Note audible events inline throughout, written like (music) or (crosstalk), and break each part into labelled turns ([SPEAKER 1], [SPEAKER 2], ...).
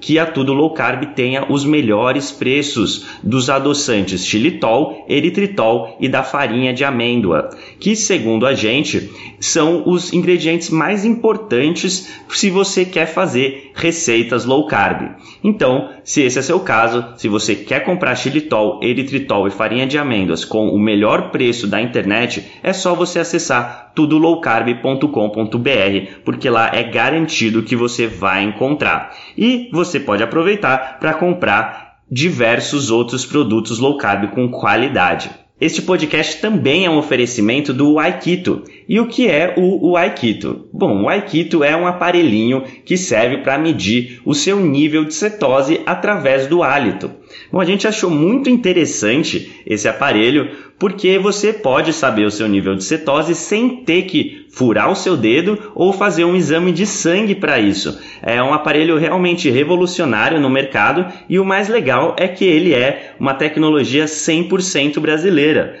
[SPEAKER 1] que a Tudo Low Carb tenha os melhores preços dos adoçantes xilitol, eritritol e da farinha de amêndoa, que segundo a gente são os ingredientes mais importantes se você quer fazer receitas low carb. Então, se esse é seu caso, se você quer comprar xilitol, eritritol e farinha de amêndoas com o melhor preço da internet, é só você acessar tudolowcarb.com.br, porque lá é garantido que você vai encontrar. E você pode aproveitar para comprar diversos outros produtos low carb com qualidade. Este podcast também é um oferecimento do Aikito. E o que é o, Aikito? Bom, o Aikito é um aparelhinho que serve para medir o seu nível de cetose através do hálito. Bom, a gente achou muito interessante esse aparelho porque você pode saber o seu nível de cetose sem ter que furar o seu dedo ou fazer um exame de sangue para isso. É um aparelho realmente revolucionário no mercado e o mais legal é que ele é uma tecnologia 100% brasileira.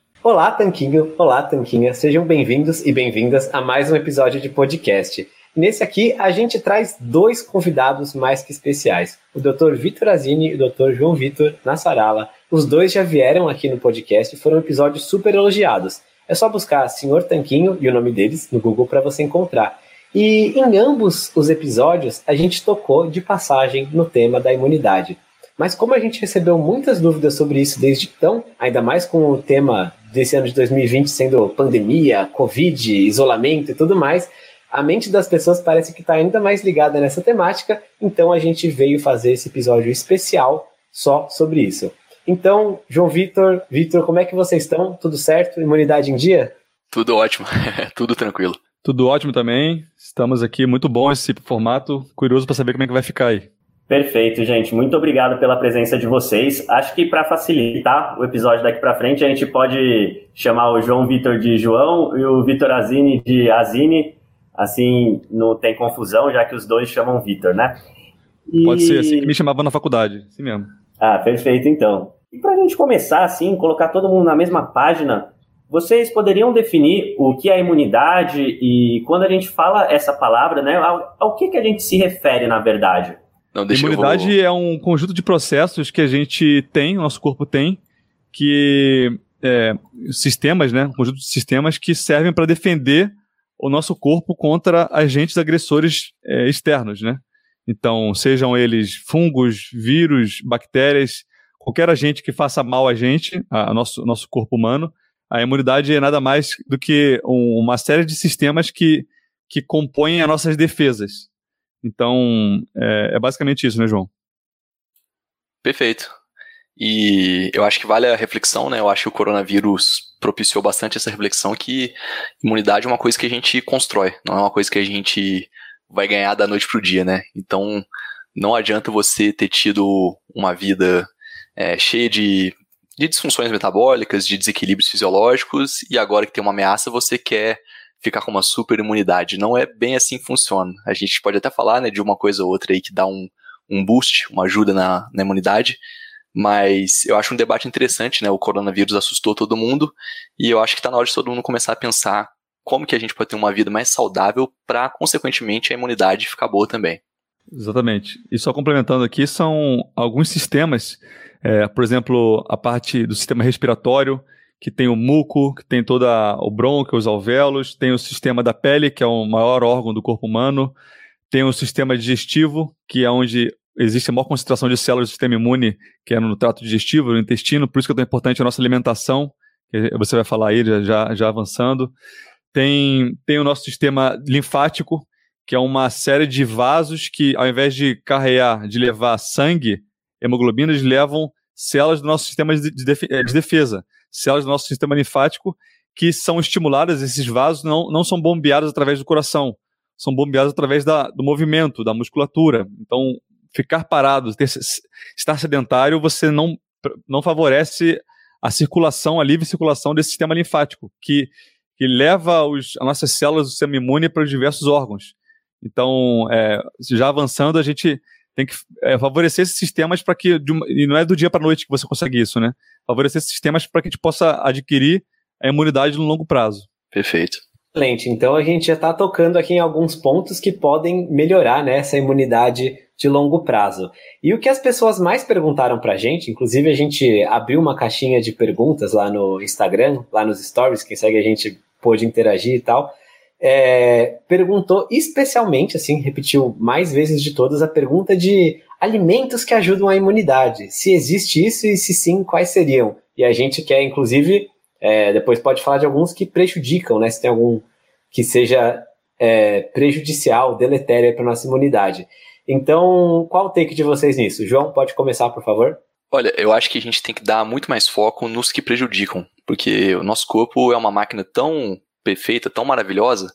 [SPEAKER 2] Olá, Tanquinho! Olá, Tanquinha! Sejam bem-vindos e bem-vindas a mais um episódio de podcast. Nesse aqui, a gente traz dois convidados mais que especiais, o Dr. Vitor Azini e o Dr. João Vitor Nassarala. Os dois já vieram aqui no podcast e foram episódios super elogiados. É só buscar Senhor Tanquinho e o nome deles no Google para você encontrar. E em ambos os episódios, a gente tocou de passagem no tema da imunidade. Mas como a gente recebeu muitas dúvidas sobre isso desde então, ainda mais com o tema desse ano de 2020 sendo pandemia, Covid, isolamento e tudo mais, a mente das pessoas parece que está ainda mais ligada nessa temática, então a gente veio fazer esse episódio especial só sobre isso. Então, João Vitor, Vitor, como é que vocês estão? Tudo certo? Imunidade em dia?
[SPEAKER 3] Tudo ótimo, (laughs) tudo tranquilo.
[SPEAKER 4] Tudo ótimo também. Estamos aqui, muito bom esse formato. Curioso para saber como é que vai ficar aí.
[SPEAKER 1] Perfeito, gente. Muito obrigado pela presença de vocês. Acho que para facilitar o episódio daqui para frente, a gente pode chamar o João Vitor de João e o Vitor Azini de Azini,
[SPEAKER 5] Assim, não tem confusão, já que os dois chamam Vitor, né?
[SPEAKER 4] E... Pode ser assim que me chamavam na faculdade, assim mesmo.
[SPEAKER 5] Ah, perfeito então. E para a gente começar assim, colocar todo mundo na mesma página, vocês poderiam definir o que é imunidade e quando a gente fala essa palavra, né, ao, ao que, que a gente se refere na verdade?
[SPEAKER 4] Não, imunidade vou... é um conjunto de processos que a gente tem, o nosso corpo tem, que é, sistemas, né, um conjunto de sistemas que servem para defender o nosso corpo contra agentes agressores é, externos, né? Então, sejam eles fungos, vírus, bactérias, qualquer agente que faça mal a gente, a nosso, nosso corpo humano, a imunidade é nada mais do que um, uma série de sistemas que, que compõem as nossas defesas. Então, é, é basicamente isso, né, João?
[SPEAKER 3] Perfeito. E eu acho que vale a reflexão, né? Eu acho que o coronavírus propiciou bastante essa reflexão que imunidade é uma coisa que a gente constrói, não é uma coisa que a gente vai ganhar da noite pro dia, né? Então, não adianta você ter tido uma vida é, cheia de de disfunções metabólicas, de desequilíbrios fisiológicos, e agora que tem uma ameaça, você quer ficar com uma super imunidade. Não é bem assim que funciona. A gente pode até falar né, de uma coisa ou outra aí que dá um, um boost, uma ajuda na, na imunidade, mas eu acho um debate interessante, né? O coronavírus assustou todo mundo, e eu acho que está na hora de todo mundo começar a pensar como que a gente pode ter uma vida mais saudável para, consequentemente, a imunidade ficar boa também.
[SPEAKER 4] Exatamente. E só complementando aqui, são alguns sistemas é, por exemplo, a parte do sistema respiratório, que tem o muco, que tem toda o brônquio, os alvéolos, tem o sistema da pele, que é o maior órgão do corpo humano, tem o sistema digestivo, que é onde existe a maior concentração de células do sistema imune, que é no trato digestivo, no intestino, por isso que é tão importante a nossa alimentação, que você vai falar aí já, já avançando. Tem, tem o nosso sistema linfático, que é uma série de vasos que, ao invés de carregar, de levar sangue, hemoglobinas levam células do nosso sistema de, eh, de defesa, células do nosso sistema linfático que são estimuladas, esses vasos não, não são bombeados através do coração, são bombeados através da, do movimento, da musculatura. Então, ficar parado, ter, estar sedentário, você não, não favorece a circulação, a livre circulação desse sistema linfático, que, que leva os, as nossas células do sistema imune para os diversos órgãos. Então, é, já avançando, a gente tem que é, favorecer esses sistemas para que, uma, e não é do dia para noite que você consegue isso, né? Favorecer esses sistemas para que a gente possa adquirir a imunidade no longo prazo.
[SPEAKER 3] Perfeito.
[SPEAKER 2] Excelente. Então a gente já está tocando aqui em alguns pontos que podem melhorar né, essa imunidade de longo prazo. E o que as pessoas mais perguntaram para a gente, inclusive a gente abriu uma caixinha de perguntas lá no Instagram, lá nos stories, quem segue a gente pôde interagir e tal é, perguntou especialmente, assim, repetiu mais vezes de todas a pergunta de alimentos que ajudam a imunidade. Se existe isso e se sim, quais seriam? E a gente quer, inclusive, é, depois pode falar de alguns que prejudicam, né? Se tem algum que seja é, prejudicial, deletério para nossa imunidade. Então, qual o take de vocês nisso? João, pode começar, por favor?
[SPEAKER 3] Olha, eu acho que a gente tem que dar muito mais foco nos que prejudicam, porque o nosso corpo é uma máquina tão perfeita, tão maravilhosa,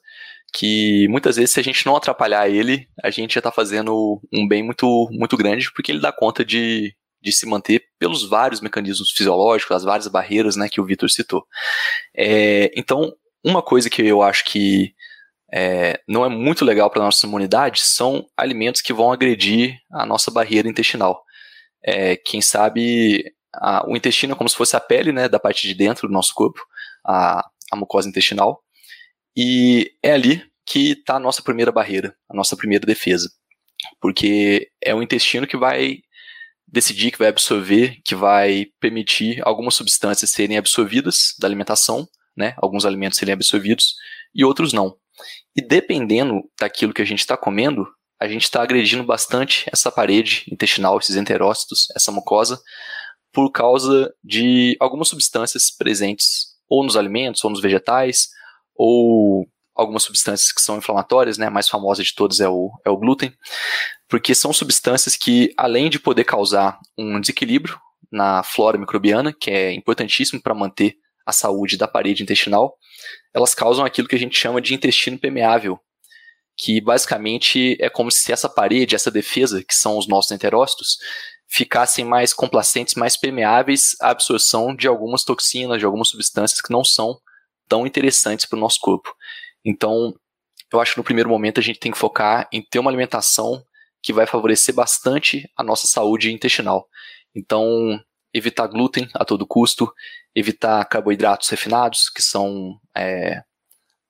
[SPEAKER 3] que muitas vezes se a gente não atrapalhar ele, a gente já está fazendo um bem muito, muito grande, porque ele dá conta de, de se manter pelos vários mecanismos fisiológicos, as várias barreiras né, que o Vitor citou. É, então, uma coisa que eu acho que é, não é muito legal para a nossa imunidade são alimentos que vão agredir a nossa barreira intestinal. É, quem sabe a, o intestino é como se fosse a pele né, da parte de dentro do nosso corpo. A, a mucosa intestinal. E é ali que está a nossa primeira barreira, a nossa primeira defesa. Porque é o intestino que vai decidir, que vai absorver, que vai permitir algumas substâncias serem absorvidas da alimentação, né? Alguns alimentos serem absorvidos e outros não. E dependendo daquilo que a gente está comendo, a gente está agredindo bastante essa parede intestinal, esses enterócitos, essa mucosa, por causa de algumas substâncias presentes ou nos alimentos, ou nos vegetais, ou algumas substâncias que são inflamatórias, né? A mais famosa de todas é o, é o glúten, porque são substâncias que, além de poder causar um desequilíbrio na flora microbiana, que é importantíssimo para manter a saúde da parede intestinal, elas causam aquilo que a gente chama de intestino permeável, que basicamente é como se essa parede, essa defesa, que são os nossos enterócitos, ficassem mais complacentes, mais permeáveis à absorção de algumas toxinas, de algumas substâncias que não são tão interessantes para o nosso corpo. Então, eu acho que no primeiro momento a gente tem que focar em ter uma alimentação que vai favorecer bastante a nossa saúde intestinal. Então, evitar glúten a todo custo, evitar carboidratos refinados, que são é,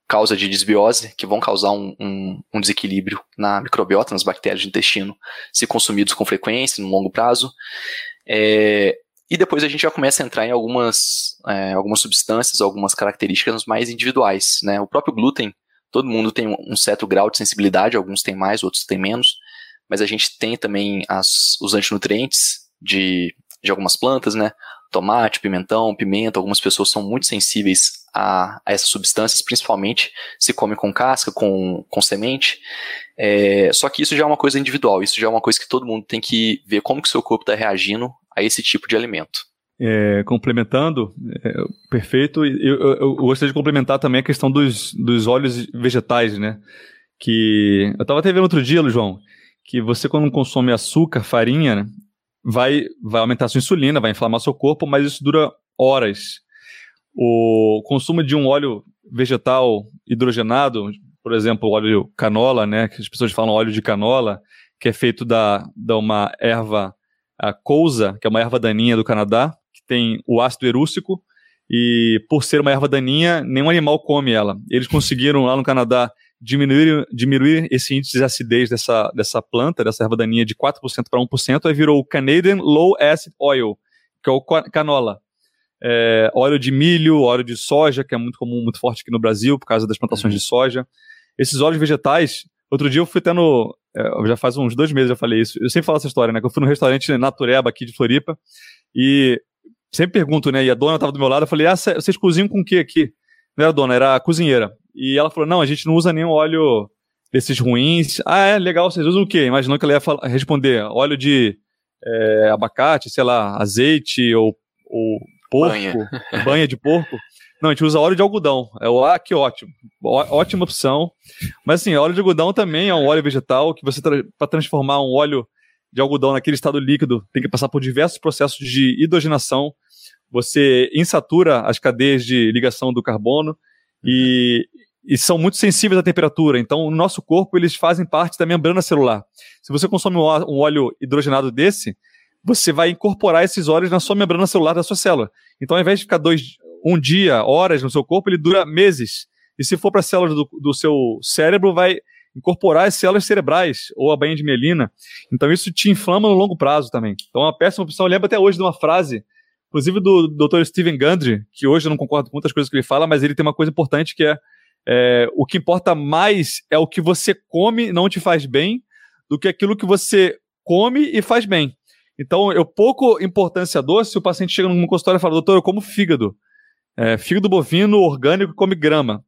[SPEAKER 3] causa de desbiose, que vão causar um, um, um, desequilíbrio na microbiota, nas bactérias do intestino, se consumidos com frequência, no longo prazo. É, e depois a gente já começa a entrar em algumas, é, algumas substâncias, algumas características mais individuais. Né? O próprio glúten, todo mundo tem um certo grau de sensibilidade, alguns têm mais, outros têm menos, mas a gente tem também as, os antinutrientes de, de algumas plantas, né? Tomate, pimentão, pimenta, algumas pessoas são muito sensíveis a, a essas substâncias, principalmente se come com casca, com, com semente. É, só que isso já é uma coisa individual, isso já é uma coisa que todo mundo tem que ver como que o seu corpo está reagindo a esse tipo de alimento.
[SPEAKER 4] É, complementando, é, perfeito. Eu, eu, eu, gostaria de complementar também a questão dos, dos óleos vegetais, né? Que eu estava até vendo outro dia, João, que você quando consome açúcar, farinha, né, vai, vai aumentar sua insulina, vai inflamar seu corpo, mas isso dura horas. O consumo de um óleo vegetal hidrogenado, por exemplo, óleo canola, né, que as pessoas falam óleo de canola, que é feito da, da uma erva a cousa, que é uma erva daninha do Canadá, que tem o ácido erústico, e por ser uma erva daninha, nenhum animal come ela. Eles conseguiram lá no Canadá diminuir, diminuir esse índice de acidez dessa, dessa planta, dessa erva daninha, de 4% para 1%, aí virou o Canadian Low Acid Oil, que é o canola. É, óleo de milho, óleo de soja, que é muito comum, muito forte aqui no Brasil, por causa das plantações uhum. de soja. Esses óleos vegetais, outro dia eu fui até no, é, já faz uns dois meses eu falei isso. Eu sempre falo essa história, né? Que eu fui no restaurante Natureba aqui de Floripa e sempre pergunto, né? E a dona estava do meu lado, eu falei, ah, vocês cozinham com o que aqui? Não era dona, era a cozinheira. E ela falou, não, a gente não usa nenhum óleo desses ruins. Ah, é, legal, vocês usam o quê? Imaginou que ela ia falar, responder, óleo de é, abacate, sei lá, azeite ou, ou porco, banha. (laughs) banha de porco. Não, a gente usa óleo de algodão. É o ah, que ótimo. Ó, ótima opção. Mas assim, óleo de algodão também é um óleo vegetal que você para transformar um óleo de algodão naquele estado líquido tem que passar por diversos processos de hidrogenação. Você insatura as cadeias de ligação do carbono e, e são muito sensíveis à temperatura. Então, no nosso corpo, eles fazem parte da membrana celular. Se você consome um óleo hidrogenado desse, você vai incorporar esses óleos na sua membrana celular da sua célula. Então, ao invés de ficar dois, um dia, horas no seu corpo, ele dura meses. E se for para as células do, do seu cérebro, vai incorporar as células cerebrais ou a bainha de mielina. Então isso te inflama no longo prazo também. Então é uma péssima opção. Eu lembro até hoje de uma frase, inclusive do Dr. Steven Gundry, que hoje eu não concordo com muitas coisas que ele fala, mas ele tem uma coisa importante que é, é o que importa mais é o que você come não te faz bem do que aquilo que você come e faz bem. Então, eu pouco importância dou se o paciente chega numa consultório e fala, doutor, eu como fígado é, fígado bovino orgânico come grama.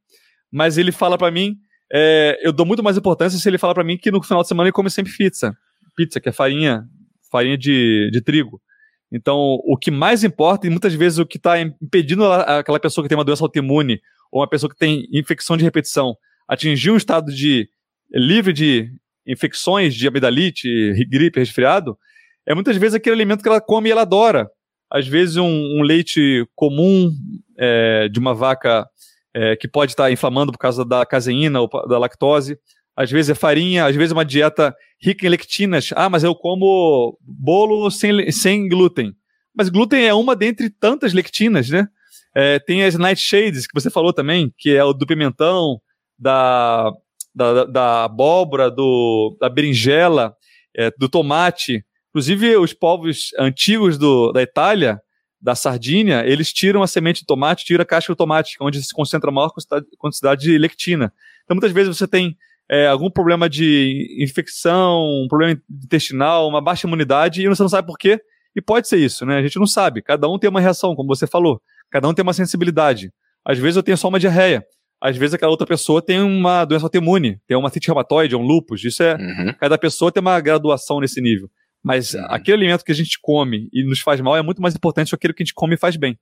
[SPEAKER 4] Mas ele fala para mim, é, eu dou muito mais importância se ele fala para mim que no final de semana ele come sempre pizza. Pizza, que é farinha, farinha de, de trigo. Então, o que mais importa, e muitas vezes o que está impedindo aquela pessoa que tem uma doença autoimune, ou uma pessoa que tem infecção de repetição, atingir um estado de livre de infecções, de amidalite, gripe, resfriado, é muitas vezes aquele alimento que ela come e ela adora. Às vezes um, um leite comum, é, de uma vaca é, que pode estar inflamando por causa da caseína ou da lactose. Às vezes é farinha, às vezes é uma dieta rica em lectinas. Ah, mas eu como bolo sem, sem glúten. Mas glúten é uma dentre tantas lectinas, né? É, tem as nightshades, que você falou também, que é o do pimentão, da, da, da abóbora, do, da berinjela, é, do tomate. Inclusive, os povos antigos do, da Itália, da sardinha, eles tiram a semente de tomate, tiram a casca do tomate, onde se concentra a maior quantidade de lectina. Então, muitas vezes você tem é, algum problema de infecção, um problema intestinal, uma baixa imunidade, e você não sabe por quê, e pode ser isso, né? A gente não sabe. Cada um tem uma reação, como você falou. Cada um tem uma sensibilidade. Às vezes eu tenho só uma diarreia. Às vezes aquela outra pessoa tem uma doença autoimune, tem uma cite reumatoide, um lúpus. Isso é. Uhum. Cada pessoa tem uma graduação nesse nível. Mas uhum. aquele alimento que a gente come e nos faz mal é muito mais importante do que aquele que a gente come e faz bem.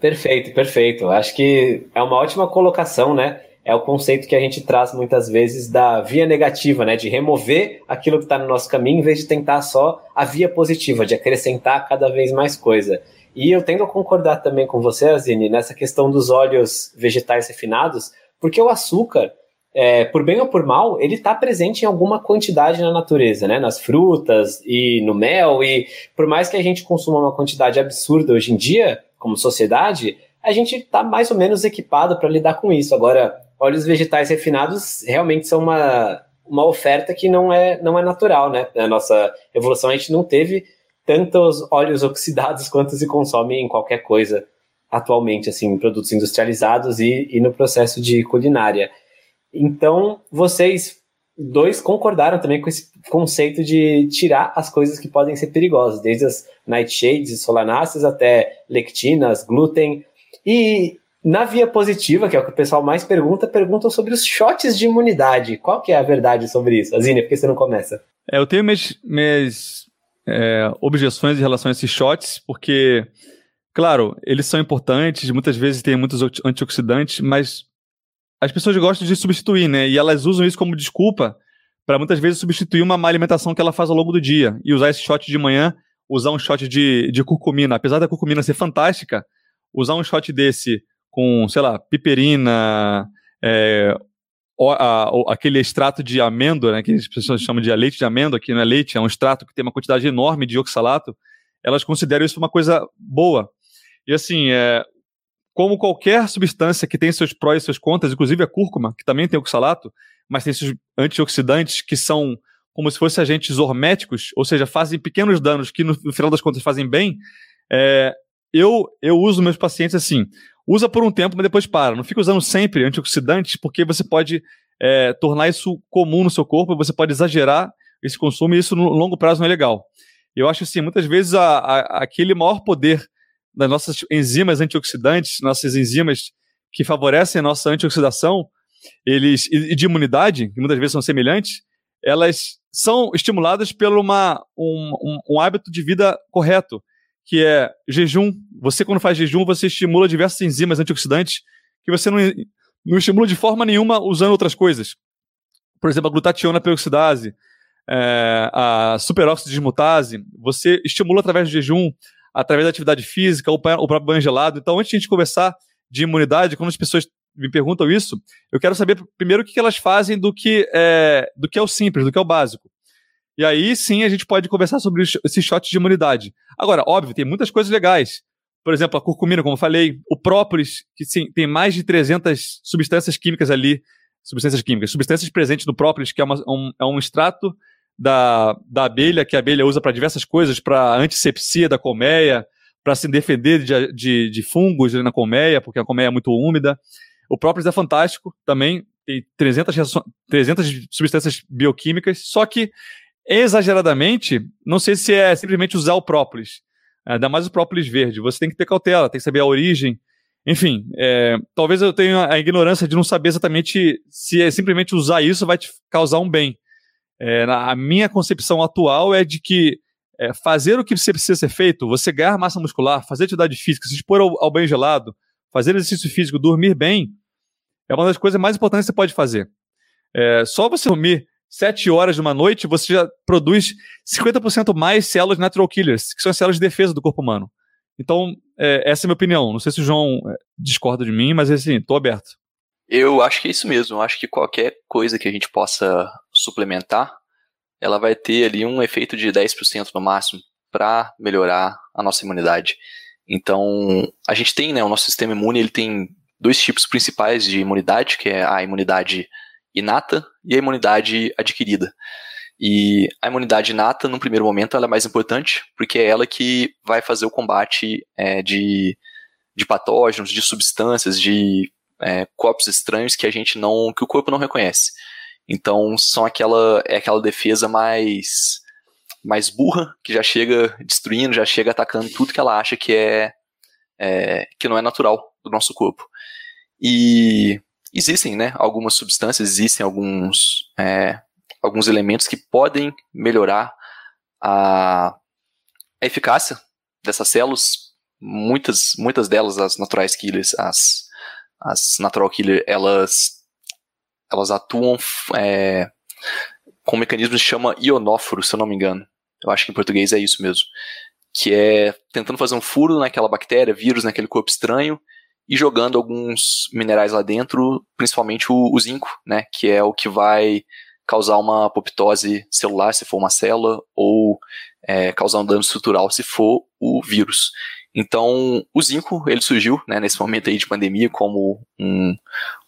[SPEAKER 2] Perfeito, perfeito. Acho que é uma ótima colocação, né? É o conceito que a gente traz muitas vezes da via negativa, né? De remover aquilo que está no nosso caminho em vez de tentar só a via positiva, de acrescentar cada vez mais coisa. E eu tendo a concordar também com você, Azine, nessa questão dos óleos vegetais refinados, porque o açúcar é, por bem ou por mal, ele está presente em alguma quantidade na natureza, né? Nas frutas e no mel. E por mais que a gente consuma uma quantidade absurda hoje em dia, como sociedade, a gente está mais ou menos equipado para lidar com isso. Agora, óleos vegetais refinados realmente são uma, uma oferta que não é, não é natural, né? Na nossa evolução, a gente não teve tantos óleos oxidados (laughs) quanto se consome em qualquer coisa atualmente, assim, em produtos industrializados e, e no processo de culinária. Então, vocês dois concordaram também com esse conceito de tirar as coisas que podem ser perigosas, desde as nightshades e solanáceas até lectinas, glúten. E na via positiva, que é o que o pessoal mais pergunta, perguntam sobre os shots de imunidade. Qual que é a verdade sobre isso? Azine, por que você não começa?
[SPEAKER 4] É, eu tenho minhas, minhas é, objeções em relação a esses shots, porque, claro, eles são importantes, muitas vezes tem muitos antioxidantes, mas as pessoas gostam de substituir, né? E elas usam isso como desculpa para muitas vezes substituir uma má alimentação que ela faz ao longo do dia. E usar esse shot de manhã, usar um shot de, de curcumina. Apesar da curcumina ser fantástica, usar um shot desse com, sei lá, piperina, é, o, a, o, aquele extrato de amêndoa, né, que as pessoas chamam de leite de amêndoa, que não é leite, é um extrato que tem uma quantidade enorme de oxalato, elas consideram isso uma coisa boa. E assim, é, como qualquer substância que tem seus prós e seus contras, inclusive a cúrcuma, que também tem oxalato, mas tem esses antioxidantes que são como se fossem agentes horméticos, ou seja, fazem pequenos danos que no, no final das contas fazem bem, é, eu, eu uso meus pacientes assim, usa por um tempo, mas depois para. Não fica usando sempre antioxidantes, porque você pode é, tornar isso comum no seu corpo, você pode exagerar esse consumo e isso no longo prazo não é legal. Eu acho assim, muitas vezes a, a, aquele maior poder das nossas enzimas antioxidantes, nossas enzimas que favorecem a nossa antioxidação, eles e de imunidade, que muitas vezes são semelhantes, elas são estimuladas pelo uma, um, um, um hábito de vida correto, que é jejum. Você, quando faz jejum, você estimula diversas enzimas antioxidantes que você não, não estimula de forma nenhuma usando outras coisas. Por exemplo, a glutationa peroxidase, é, a superóxido dismutase, você estimula através do jejum através da atividade física, ou o próprio banho gelado. Então, antes de a gente conversar de imunidade, quando as pessoas me perguntam isso, eu quero saber primeiro o que elas fazem do que é, do que é o simples, do que é o básico. E aí sim a gente pode conversar sobre esses shots de imunidade. Agora, óbvio, tem muitas coisas legais. Por exemplo, a curcumina, como eu falei, o própolis, que sim, tem mais de 300 substâncias químicas ali, substâncias químicas, substâncias presentes no própolis, que é, uma, um, é um extrato da, da abelha, que a abelha usa para diversas coisas, para antisepsia da colmeia, para se defender de, de, de, fungos na colmeia, porque a colmeia é muito úmida. O próprio é fantástico também, tem 300, 300 substâncias bioquímicas, só que exageradamente, não sei se é simplesmente usar o própolis, ainda mais o própolis verde. Você tem que ter cautela, tem que saber a origem. Enfim, é, talvez eu tenha a ignorância de não saber exatamente se é simplesmente usar isso vai te causar um bem. É, a minha concepção atual é de que é, fazer o que precisa ser feito, você ganhar massa muscular, fazer atividade física, se expor ao, ao banho gelado, fazer exercício físico, dormir bem, é uma das coisas mais importantes que você pode fazer. É, só você dormir 7 horas de uma noite, você já produz 50% mais células natural killers, que são as células de defesa do corpo humano. Então, é, essa é a minha opinião. Não sei se o João é, discorda de mim, mas assim, estou aberto.
[SPEAKER 3] Eu acho que é isso mesmo. Eu acho que qualquer coisa que a gente possa suplementar, ela vai ter ali um efeito de 10% no máximo para melhorar a nossa imunidade. Então, a gente tem, né, o nosso sistema imune, ele tem dois tipos principais de imunidade, que é a imunidade inata e a imunidade adquirida. E a imunidade inata, no primeiro momento, ela é mais importante, porque é ela que vai fazer o combate é, de, de patógenos, de substâncias, de é, corpos estranhos que a gente não, que o corpo não reconhece. Então são aquela é aquela defesa mais mais burra que já chega destruindo, já chega atacando tudo que ela acha que é, é que não é natural do nosso corpo. E existem, né, algumas substâncias, existem alguns é, alguns elementos que podem melhorar a, a eficácia dessas células. Muitas muitas delas as naturais killers, as as natural killer, elas elas atuam é, com um mecanismo que chama ionóforo, se eu não me engano. Eu acho que em português é isso mesmo. Que é tentando fazer um furo naquela bactéria, vírus naquele corpo estranho, e jogando alguns minerais lá dentro, principalmente o, o zinco, né, que é o que vai causar uma apoptose celular se for uma célula ou é, causar um dano estrutural se for o vírus. Então, o zinco ele surgiu né, nesse momento aí de pandemia como um,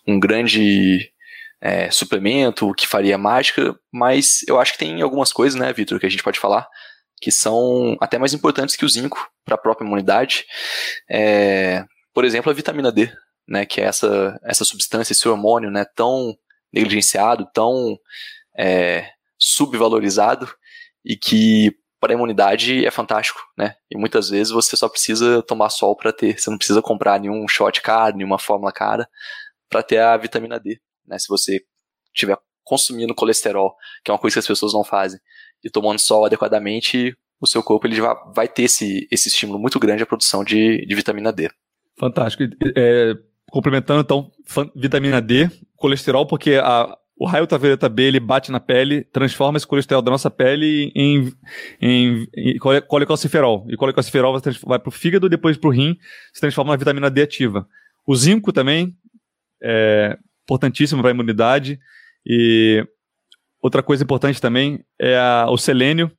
[SPEAKER 3] um grande é, suplemento que faria mágica, mas eu acho que tem algumas coisas, né, Vitor, que a gente pode falar que são até mais importantes que o zinco para a própria imunidade. É, por exemplo, a vitamina D, né, que é essa, essa substância, esse hormônio né, tão negligenciado, tão é, subvalorizado e que para a imunidade é fantástico, né? E muitas vezes você só precisa tomar sol para ter, você não precisa comprar nenhum shot caro, nenhuma fórmula cara para ter a vitamina D, né? Se você estiver consumindo colesterol, que é uma coisa que as pessoas não fazem, e tomando sol adequadamente, o seu corpo ele vai, vai ter esse, esse estímulo muito grande à produção de, de vitamina D.
[SPEAKER 4] Fantástico. É, complementando então, vitamina D, colesterol, porque a, o raio ultravioleta B ele bate na pele, transforma esse colesterol da nossa pele em, em, em colecalciferol. E colecalciferol vai para o fígado, depois para o rim, se transforma na vitamina D ativa. O zinco também é importantíssimo para a imunidade. E outra coisa importante também é a, o selênio.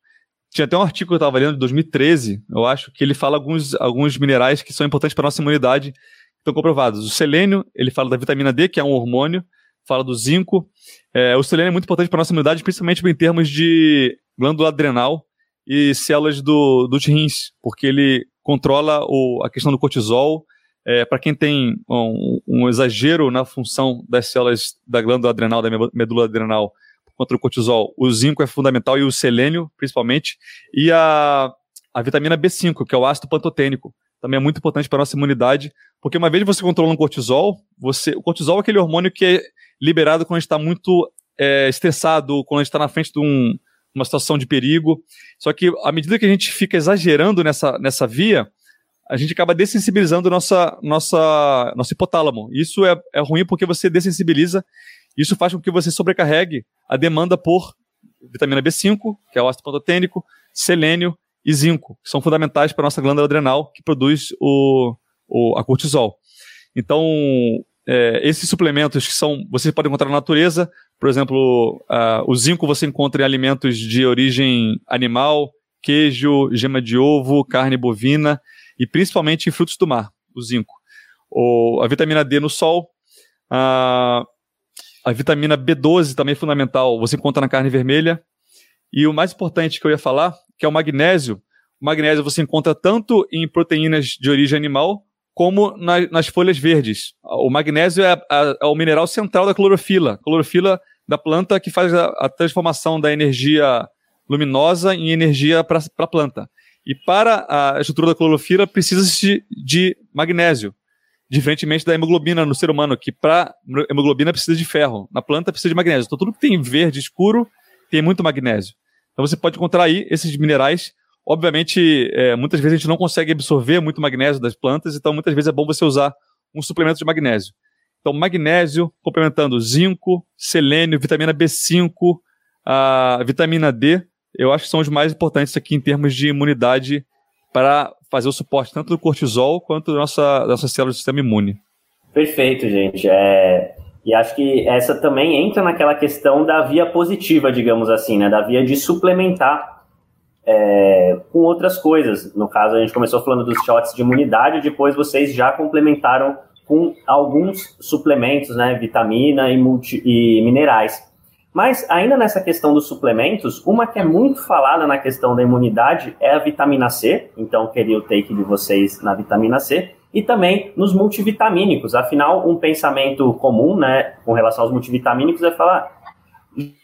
[SPEAKER 4] Tinha até um artigo que eu estava lendo de 2013, eu acho, que ele fala alguns, alguns minerais que são importantes para a nossa imunidade, estão comprovados. O selênio, ele fala da vitamina D, que é um hormônio, fala do zinco. É, o selênio é muito importante para nossa imunidade, principalmente em termos de glândula adrenal e células do, dos rins, porque ele controla o, a questão do cortisol. É, para quem tem um, um, exagero na função das células da glândula adrenal, da medula adrenal, contra o cortisol, o zinco é fundamental e o selênio, principalmente, e a, a vitamina B5, que é o ácido pantotênico, também é muito importante para a nossa imunidade, porque uma vez você controla um cortisol, você, o cortisol é aquele hormônio que é liberado quando a gente está muito é, estressado, quando a gente está na frente de um, uma situação de perigo. Só que à medida que a gente fica exagerando nessa, nessa via, a gente acaba dessensibilizando nossa, nossa, nosso hipotálamo. Isso é, é ruim porque você dessensibiliza. Isso faz com que você sobrecarregue a demanda por vitamina B5, que é o ácido pantotênico, selênio e zinco, que são fundamentais para a nossa glândula adrenal, que produz o, o, a cortisol. Então, é, esses suplementos que são, você pode encontrar na natureza, por exemplo, uh, o zinco você encontra em alimentos de origem animal, queijo, gema de ovo, carne bovina e principalmente em frutos do mar, o zinco. O, a vitamina D no sol, uh, a vitamina B12 também é fundamental, você encontra na carne vermelha. E o mais importante que eu ia falar, que é o magnésio. O magnésio você encontra tanto em proteínas de origem animal, como na, nas folhas verdes. O magnésio é, a, é, o mineral central da clorofila. Clorofila da planta que faz a, a transformação da energia luminosa em energia para a planta. E para a estrutura da clorofila precisa-se de magnésio, diferentemente da hemoglobina no ser humano, que para hemoglobina precisa de ferro, na planta precisa de magnésio. Então tudo que tem verde escuro tem muito magnésio. Então você pode encontrar aí esses minerais Obviamente, é, muitas vezes a gente não consegue absorver muito magnésio das plantas, então muitas vezes é bom você usar um suplemento de magnésio. Então, magnésio, complementando zinco, selênio, vitamina B5, a vitamina D, eu acho que são os mais importantes aqui em termos de imunidade para fazer o suporte tanto do cortisol quanto da nossa, nossa célula do sistema imune.
[SPEAKER 1] Perfeito, gente. É... E acho que essa também entra naquela questão da via positiva, digamos assim, né? Da via de suplementar é, com outras coisas. No caso, a gente começou falando dos shots de imunidade, depois vocês já complementaram com alguns suplementos, né, vitamina e, multi, e minerais. Mas ainda nessa questão dos suplementos, uma que é muito falada na questão da imunidade é a vitamina C. Então, queria o take de vocês na vitamina C e também nos multivitamínicos. Afinal, um pensamento comum, né, com relação aos multivitamínicos é falar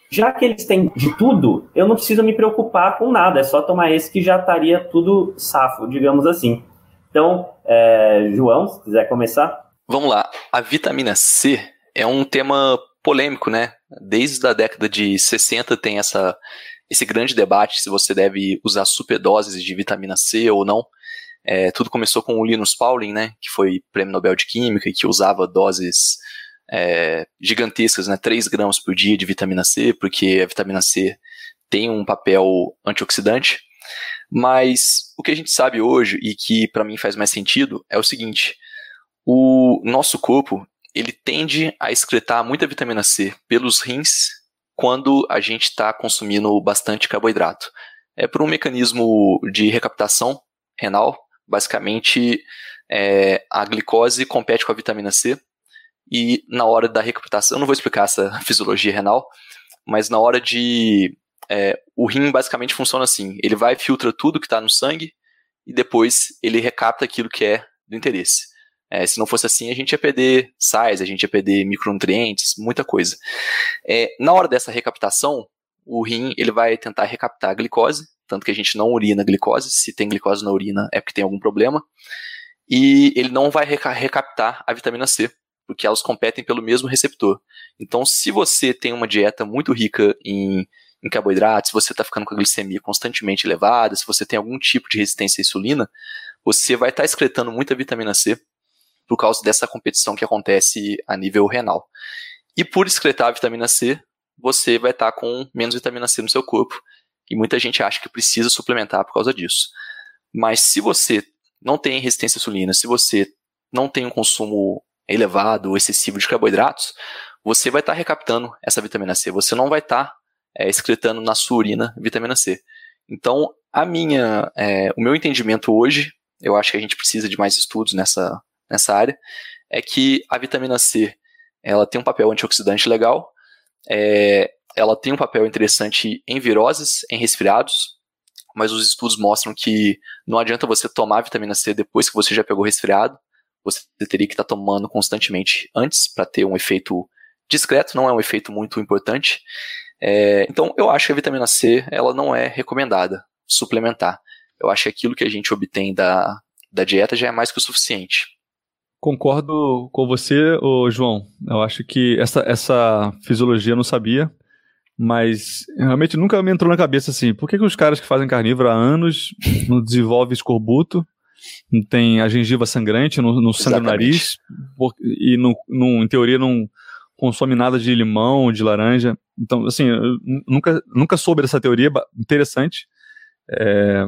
[SPEAKER 1] já que eles têm de tudo, eu não preciso me preocupar com nada, é só tomar esse que já estaria tudo safo, digamos assim. Então, é, João, se quiser começar.
[SPEAKER 3] Vamos lá. A vitamina C é um tema polêmico, né? Desde a década de 60 tem essa, esse grande debate se você deve usar superdoses de vitamina C ou não. É, tudo começou com o Linus Pauling, né? Que foi prêmio Nobel de Química e que usava doses é, gigantescas, né? 3 gramas por dia de vitamina C, porque a vitamina C tem um papel antioxidante. Mas o que a gente sabe hoje, e que para mim faz mais sentido, é o seguinte: o nosso corpo ele tende a excretar muita vitamina C pelos rins quando a gente está consumindo bastante carboidrato. É por um mecanismo de recaptação renal. Basicamente, é, a glicose compete com a vitamina C e na hora da recaptação, eu não vou explicar essa (laughs) fisiologia renal, mas na hora de. É, o rim basicamente funciona assim: ele vai filtra tudo que está no sangue e depois ele recapta aquilo que é do interesse. É, se não fosse assim, a gente ia perder sais, a gente ia perder micronutrientes, muita coisa. É, na hora dessa recaptação, o rim ele vai tentar recaptar a glicose, tanto que a gente não urina glicose. Se tem glicose na urina, é porque tem algum problema. E ele não vai reca recaptar a vitamina C, porque elas competem pelo mesmo receptor. Então, se você tem uma dieta muito rica em, em carboidratos, se você está ficando com a glicemia constantemente elevada, se você tem algum tipo de resistência à insulina, você vai estar tá excretando muita vitamina C por causa dessa competição que acontece a nível renal. E por excretar a vitamina C, você vai estar com menos vitamina C no seu corpo. E muita gente acha que precisa suplementar por causa disso. Mas se você não tem resistência à insulina, se você não tem um consumo elevado ou excessivo de carboidratos, você vai estar recaptando essa vitamina C. Você não vai estar é, excretando na sua urina vitamina C. Então, a minha, é, o meu entendimento hoje, eu acho que a gente precisa de mais estudos nessa, nessa área, é que a vitamina C ela tem um papel antioxidante legal, é, ela tem um papel interessante em viroses, em resfriados, mas os estudos mostram que não adianta você tomar vitamina C depois que você já pegou resfriado, você teria que estar tá tomando constantemente antes para ter um efeito discreto, não é um efeito muito importante. É, então, eu acho que a vitamina C ela não é recomendada suplementar. Eu acho que aquilo que a gente obtém da, da dieta já é mais que o suficiente.
[SPEAKER 4] Concordo com você, João. Eu acho que essa, essa fisiologia eu não sabia, mas realmente nunca me entrou na cabeça assim, por que, que os caras que fazem carnívoro há anos (laughs) não desenvolvem escorbuto não tem a gengiva sangrante, não, não sangra o nariz, e não, não, em teoria não consome nada de limão, de laranja. Então, assim, eu nunca, nunca soube dessa teoria, interessante, é,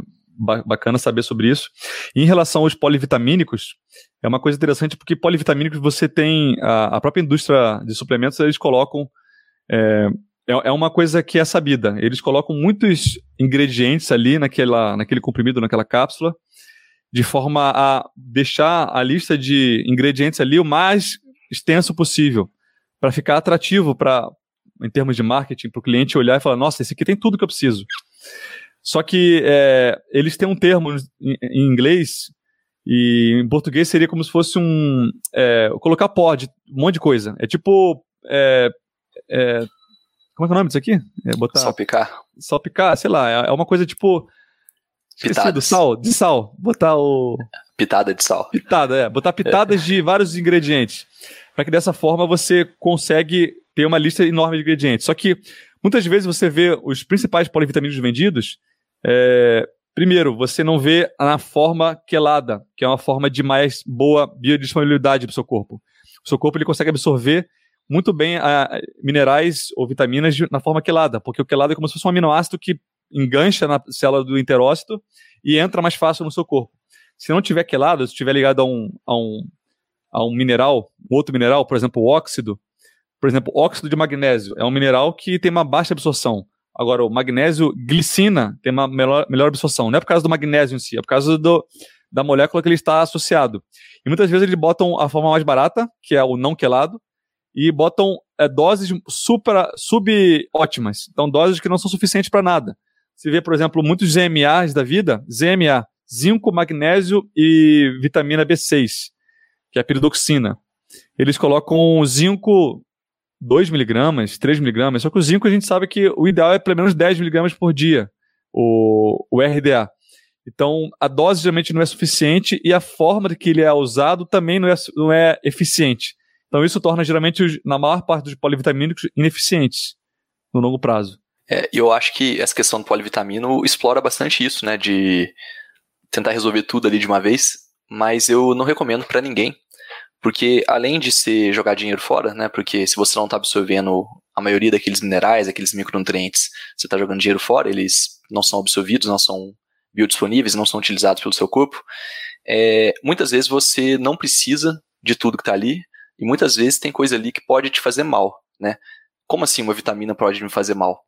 [SPEAKER 4] bacana saber sobre isso. E em relação aos polivitamínicos, é uma coisa interessante porque polivitamínicos você tem, a, a própria indústria de suplementos, eles colocam, é, é, é uma coisa que é sabida, eles colocam muitos ingredientes ali naquela, naquele comprimido, naquela cápsula, de forma a deixar a lista de ingredientes ali o mais extenso possível, para ficar atrativo para em termos de marketing para o cliente olhar e falar, nossa, esse aqui tem tudo que eu preciso. Só que é, eles têm um termo em, em, inglês e em português seria como se fosse um é, colocar pó de um monte de coisa. É tipo é, é como é que é o nome disso aqui? É
[SPEAKER 3] botar salpicar.
[SPEAKER 4] Salpicar, sei lá, é, é uma coisa tipo Pitadas. sal, de sal. Botar o.
[SPEAKER 3] Pitada de sal.
[SPEAKER 4] Pitada, é. Botar pitadas de vários ingredientes. Para que dessa forma você consegue ter uma lista enorme de ingredientes. Só que muitas vezes você vê os principais polivitamínicos vendidos. É, primeiro, você não vê na forma quelada, que é uma forma de mais boa biodisponibilidade para o seu corpo. O seu corpo ele consegue absorver muito bem a, minerais ou vitaminas de, na forma quelada, porque o quelado é como se fosse um aminoácido que engancha na célula do enterócito e entra mais fácil no seu corpo. Se não tiver quelado, se estiver ligado a um, a um, a um mineral, um outro mineral, por exemplo, o óxido, por exemplo, óxido de magnésio é um mineral que tem uma baixa absorção. Agora, o magnésio glicina tem uma melhor, melhor absorção. Não é por causa do magnésio em si, é por causa do, da molécula que ele está associado. E muitas vezes eles botam a forma mais barata, que é o não quelado, e botam é, doses super, subótimas. Então, doses que não são suficientes para nada. Você vê, por exemplo, muitos ZMAs da vida, ZMA, zinco, magnésio e vitamina B6, que é a piridoxina. Eles colocam zinco 2 miligramas, 3 miligramas, só que o zinco a gente sabe que o ideal é pelo menos 10 miligramas por dia, o, o RDA. Então, a dose geralmente não é suficiente e a forma que ele é usado também não é, não é eficiente. Então, isso torna geralmente, na maior parte dos polivitamínicos, ineficientes no longo prazo.
[SPEAKER 3] É, eu acho que essa questão do polivitamino explora bastante isso, né? De tentar resolver tudo ali de uma vez, mas eu não recomendo para ninguém, porque além de ser jogar dinheiro fora, né? Porque se você não está absorvendo a maioria daqueles minerais, aqueles micronutrientes, você está jogando dinheiro fora, eles não são absorvidos, não são biodisponíveis, não são utilizados pelo seu corpo. É, muitas vezes você não precisa de tudo que está ali, e muitas vezes tem coisa ali que pode te fazer mal, né? Como assim uma vitamina pode me fazer mal?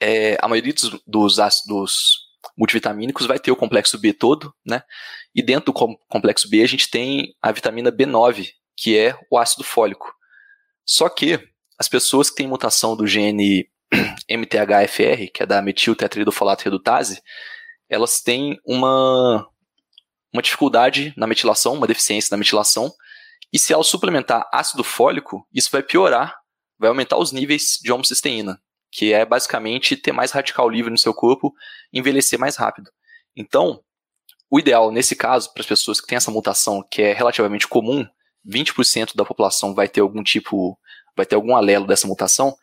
[SPEAKER 3] É, a maioria dos, dos ácidos multivitamínicos vai ter o complexo B todo, né? E dentro do complexo B a gente tem a vitamina B9, que é o ácido fólico. Só que as pessoas que têm mutação do gene (clears throat) MTHFR, que é da metiltetridofolato redutase, elas têm uma, uma dificuldade na metilação, uma deficiência na metilação, e se ela suplementar ácido fólico, isso vai piorar, vai aumentar os níveis de homocisteína, que é basicamente ter mais radical livre no seu corpo, envelhecer mais rápido. Então, o ideal nesse caso, para as pessoas que têm essa mutação, que é relativamente comum, 20% da população vai ter algum tipo, vai ter algum alelo dessa mutação.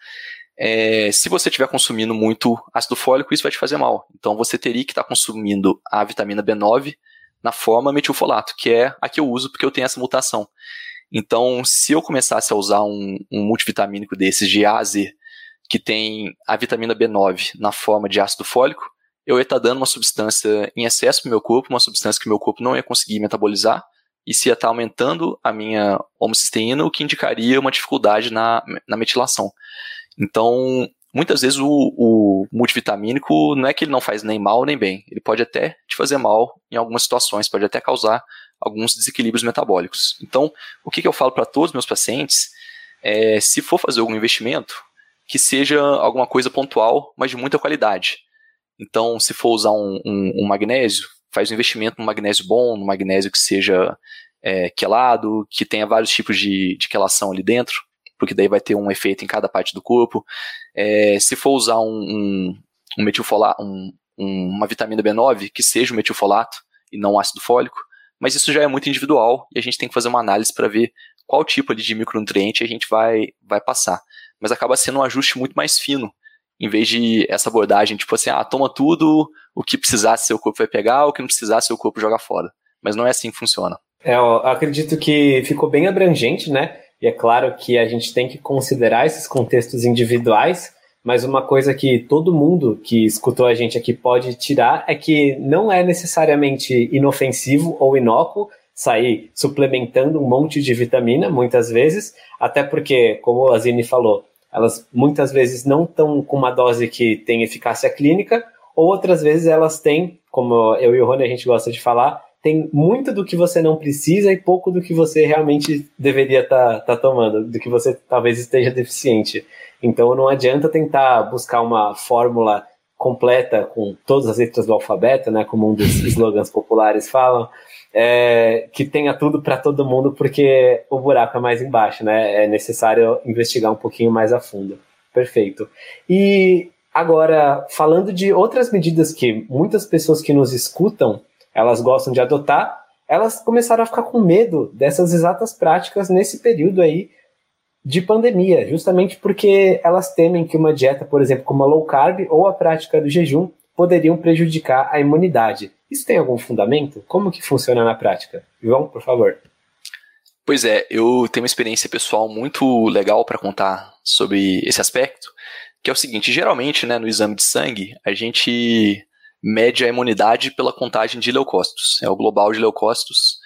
[SPEAKER 3] É, se você estiver consumindo muito ácido fólico, isso vai te fazer mal. Então você teria que estar tá consumindo a vitamina B9 na forma metilfolato, que é a que eu uso porque eu tenho essa mutação. Então, se eu começasse a usar um, um multivitamínico desses de A a Z, que tem a vitamina B9 na forma de ácido fólico, eu ia estar tá dando uma substância em excesso para o meu corpo, uma substância que meu corpo não ia conseguir metabolizar, e se ia estar tá aumentando a minha homocisteína, o que indicaria uma dificuldade na, na metilação. Então, muitas vezes o, o, multivitamínico não é que ele não faz nem mal nem bem, ele pode até te fazer mal em algumas situações, pode até causar alguns desequilíbrios metabólicos. Então, o que, que eu falo para todos os meus pacientes é, se for fazer algum investimento, que seja alguma coisa pontual, mas de muita qualidade. Então, se for usar um, um, um magnésio, faz um investimento num magnésio bom, num magnésio que seja é, quelado, que tenha vários tipos de, de quelação ali dentro, porque daí vai ter um efeito em cada parte do corpo. É, se for usar um, um, um metilfolato, um, uma vitamina B9, que seja o metilfolato e não ácido fólico, mas isso já é muito individual e a gente tem que fazer uma análise para ver qual tipo de micronutriente a gente vai, vai passar. Mas acaba sendo um ajuste muito mais fino, em vez de essa abordagem tipo assim, ah, toma tudo, o que precisar seu corpo vai pegar, o que não precisar seu corpo joga fora. Mas não é assim que funciona.
[SPEAKER 2] É, eu acredito que ficou bem abrangente, né? E é claro que a gente tem que considerar esses contextos individuais, mas uma coisa que todo mundo que escutou a gente aqui pode tirar é que não é necessariamente inofensivo ou inócuo sair suplementando um monte de vitamina, muitas vezes, até porque, como a Zine falou, elas muitas vezes não estão com uma dose que tem eficácia clínica, ou outras vezes elas têm, como eu e o Rony a gente gosta de falar, tem muito do que você não precisa e pouco do que você realmente deveria estar tá, tá tomando, do que você talvez esteja deficiente. Então não adianta tentar buscar uma fórmula completa com todas as letras do alfabeto, né, como um dos (laughs) slogans populares falam, é, que tenha tudo para todo mundo, porque o buraco é mais embaixo, né? É necessário investigar um pouquinho mais a fundo. Perfeito. E agora, falando de outras medidas que muitas pessoas que nos escutam elas gostam de adotar, elas começaram a ficar com medo dessas exatas práticas nesse período aí de pandemia, justamente porque elas temem que uma dieta, por exemplo, como a low carb ou a prática do jejum, poderiam prejudicar a imunidade. Isso tem algum fundamento? Como que funciona na prática? João, por favor.
[SPEAKER 3] Pois é, eu tenho uma experiência pessoal muito legal para contar sobre esse aspecto, que é o seguinte, geralmente, né, no exame de sangue, a gente mede a imunidade pela contagem de leucócitos. É o global de leucócitos.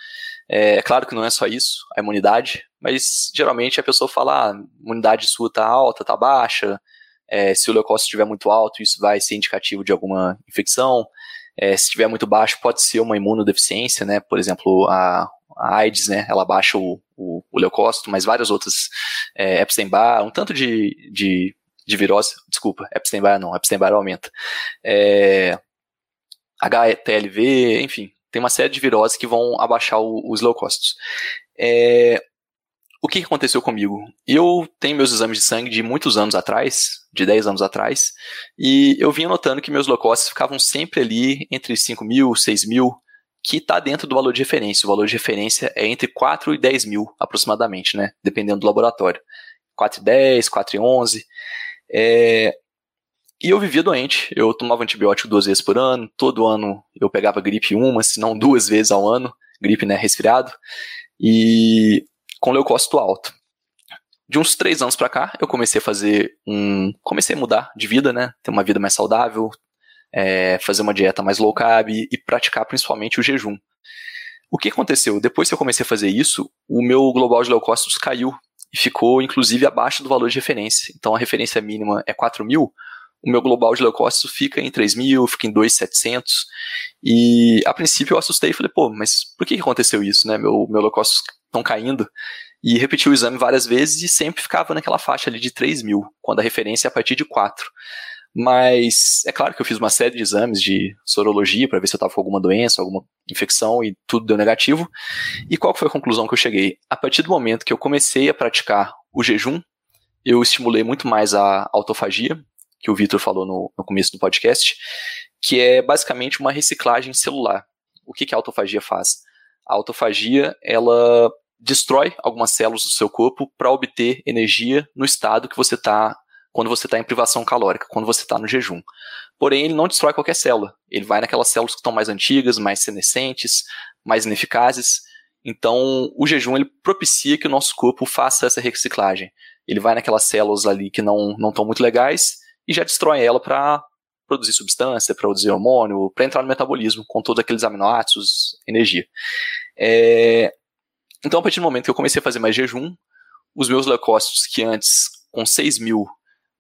[SPEAKER 3] É, é claro que não é só isso, a imunidade, mas geralmente a pessoa fala, ah, a imunidade sua está alta, está baixa, é, se o leucócito estiver muito alto, isso vai ser indicativo de alguma infecção. É, se estiver muito baixo, pode ser uma imunodeficiência, né? Por exemplo, a, a AIDS, né? Ela baixa o, o, o leucócito, mas várias outras, é, Epstein-Barr, um tanto de, de, de virose, desculpa, Epstein-Barr não, Epstein-Barr aumenta. É, HTLV, enfim, tem uma série de viroses que vão abaixar o, os leucócitos. É, o que aconteceu comigo? Eu tenho meus exames de sangue de muitos anos atrás, de 10 anos atrás, e eu vinha notando que meus leucócitos ficavam sempre ali entre 5 mil, 6 mil, que está dentro do valor de referência. O valor de referência é entre 4 e 10 mil, aproximadamente, né? Dependendo do laboratório. 4 e 10, 4 e 11. É, e eu vivia doente. Eu tomava antibiótico duas vezes por ano. Todo ano eu pegava gripe uma, se não duas vezes ao ano. Gripe, né? Resfriado. E com leucócito alto. De uns três anos para cá, eu comecei a fazer um. Comecei a mudar de vida, né? Ter uma vida mais saudável, é, fazer uma dieta mais low carb e praticar principalmente o jejum. O que aconteceu? Depois que eu comecei a fazer isso, o meu global de leucócitos caiu e ficou, inclusive, abaixo do valor de referência. Então, a referência mínima é 4 mil, o meu global de leucócitos fica em 3 mil, fica em 2,700. E, a princípio, eu assustei e falei, pô, mas por que aconteceu isso, né? Meu, meu leucócitos estão caindo. E repeti o exame várias vezes e sempre ficava naquela faixa ali de 3 mil, quando a referência é a partir de 4. Mas é claro que eu fiz uma série de exames de sorologia para ver se eu estava com alguma doença, alguma infecção e tudo deu negativo. E qual foi a conclusão que eu cheguei? A partir do momento que eu comecei a praticar o jejum, eu estimulei muito mais a autofagia, que o Vitor falou no, no, começo do podcast, que é basicamente uma reciclagem celular. O que, que a autofagia faz? A autofagia, ela destrói algumas células do seu corpo para obter energia no estado que você está quando você está em privação calórica, quando você está no jejum. Porém, ele não destrói qualquer célula. Ele vai naquelas células que estão mais antigas, mais senescentes, mais ineficazes. Então, o jejum ele propicia que o nosso corpo faça essa reciclagem. Ele vai naquelas células ali que não não estão muito legais e já destrói ela para produzir substância, para produzir hormônio, para entrar no metabolismo com todos aqueles aminoácidos, energia. É... Então, a partir do momento que eu comecei a fazer mais jejum, os meus leucócitos que antes com 6 mil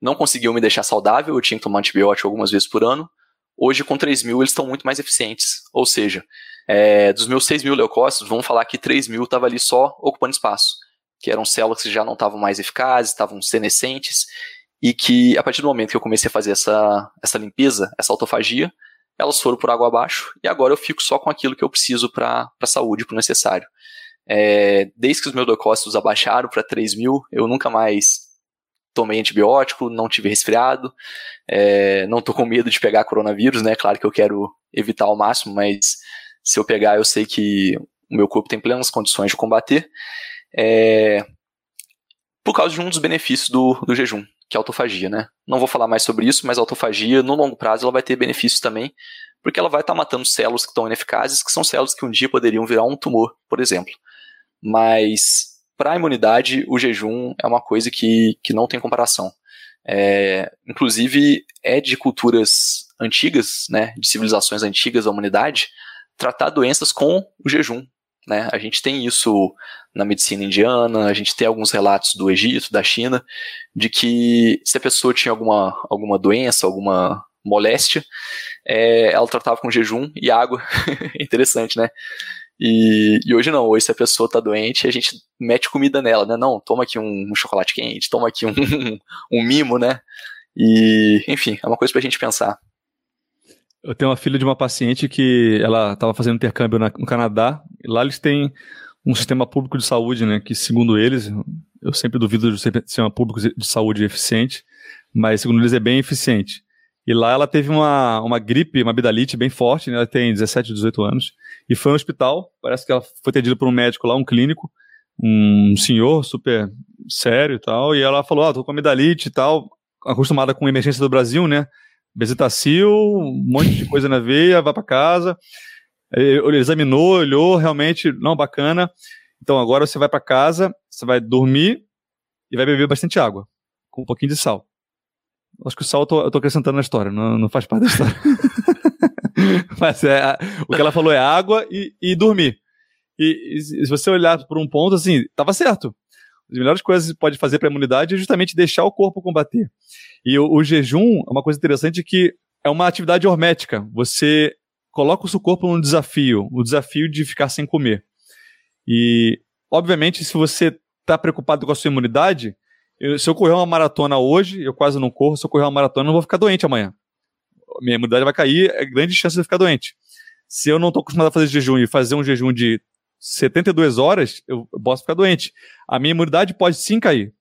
[SPEAKER 3] não conseguiam me deixar saudável, eu tinha que tomar antibiótico algumas vezes por ano. Hoje, com 3 mil, eles estão muito mais eficientes. Ou seja, é, dos meus 6 mil leucócitos, vamos falar que 3 mil estava ali só ocupando espaço, que eram células que já não estavam mais eficazes, estavam senescentes, e que a partir do momento que eu comecei a fazer essa, essa limpeza, essa autofagia, elas foram por água abaixo, e agora eu fico só com aquilo que eu preciso para a saúde, para o necessário. É, desde que os meus leucócitos abaixaram para 3 mil, eu nunca mais tomei antibiótico, não tive resfriado, é, não tô com medo de pegar coronavírus, né? Claro que eu quero evitar ao máximo, mas se eu pegar, eu sei que o meu corpo tem plenas condições de combater. É, por causa de um dos benefícios do, do jejum, que é a autofagia, né? Não vou falar mais sobre isso, mas a autofagia, no longo prazo, ela vai ter benefícios também, porque ela vai estar tá matando células que estão ineficazes, que são células que um dia poderiam virar um tumor, por exemplo. Mas para a imunidade, o jejum é uma coisa que, que não tem comparação. É, inclusive, é de culturas antigas, né, de civilizações antigas da humanidade, tratar doenças com o jejum. Né? A gente tem isso na medicina indiana, a gente tem alguns relatos do Egito, da China, de que se a pessoa tinha alguma, alguma doença, alguma moléstia, é, ela tratava com jejum e água. (laughs) Interessante, né? E, e, hoje não, hoje se a pessoa tá doente, a gente mete comida nela, né? Não, toma aqui um, um chocolate quente, toma aqui um, (laughs) um, mimo, né? E, enfim, é uma coisa pra gente pensar.
[SPEAKER 4] Eu tenho uma filha de uma paciente que ela estava fazendo intercâmbio na, no Canadá, lá eles têm um sistema público de saúde, né? Que segundo eles, eu sempre duvido de um sistema público de saúde eficiente, mas segundo eles é bem eficiente. E lá ela teve uma, uma gripe, uma bidalite bem forte, né? ela tem 17, 18 anos, e foi no hospital, parece que ela foi atendida por um médico lá, um clínico, um senhor super sério e tal, e ela falou, ah, tô com amidalite e tal, acostumada com emergência do Brasil, né, bezetacil, um monte de coisa na veia, vai para casa, ele examinou, olhou, realmente, não, bacana, então agora você vai para casa, você vai dormir e vai beber bastante água, com um pouquinho de sal. Acho que o sal eu tô, eu tô acrescentando na história, não, não faz parte da história. (laughs) Mas é, o que ela falou é água e, e dormir. E, e, se você olhar por um ponto, assim, tava certo. As melhores coisas que pode fazer para a imunidade é justamente deixar o corpo combater. E o, o, jejum é uma coisa interessante que é uma atividade hormética. Você coloca o seu corpo num desafio, o desafio de ficar sem comer. E, obviamente, se você está preocupado com a sua imunidade, eu, se eu correr uma maratona hoje, eu quase não corro, se eu correr uma maratona, eu não vou ficar doente amanhã. Minha imunidade vai cair, é grande chance de eu ficar doente. Se eu não estou acostumado a fazer jejum e fazer um jejum de 72 horas, eu posso ficar doente. A minha imunidade pode sim cair.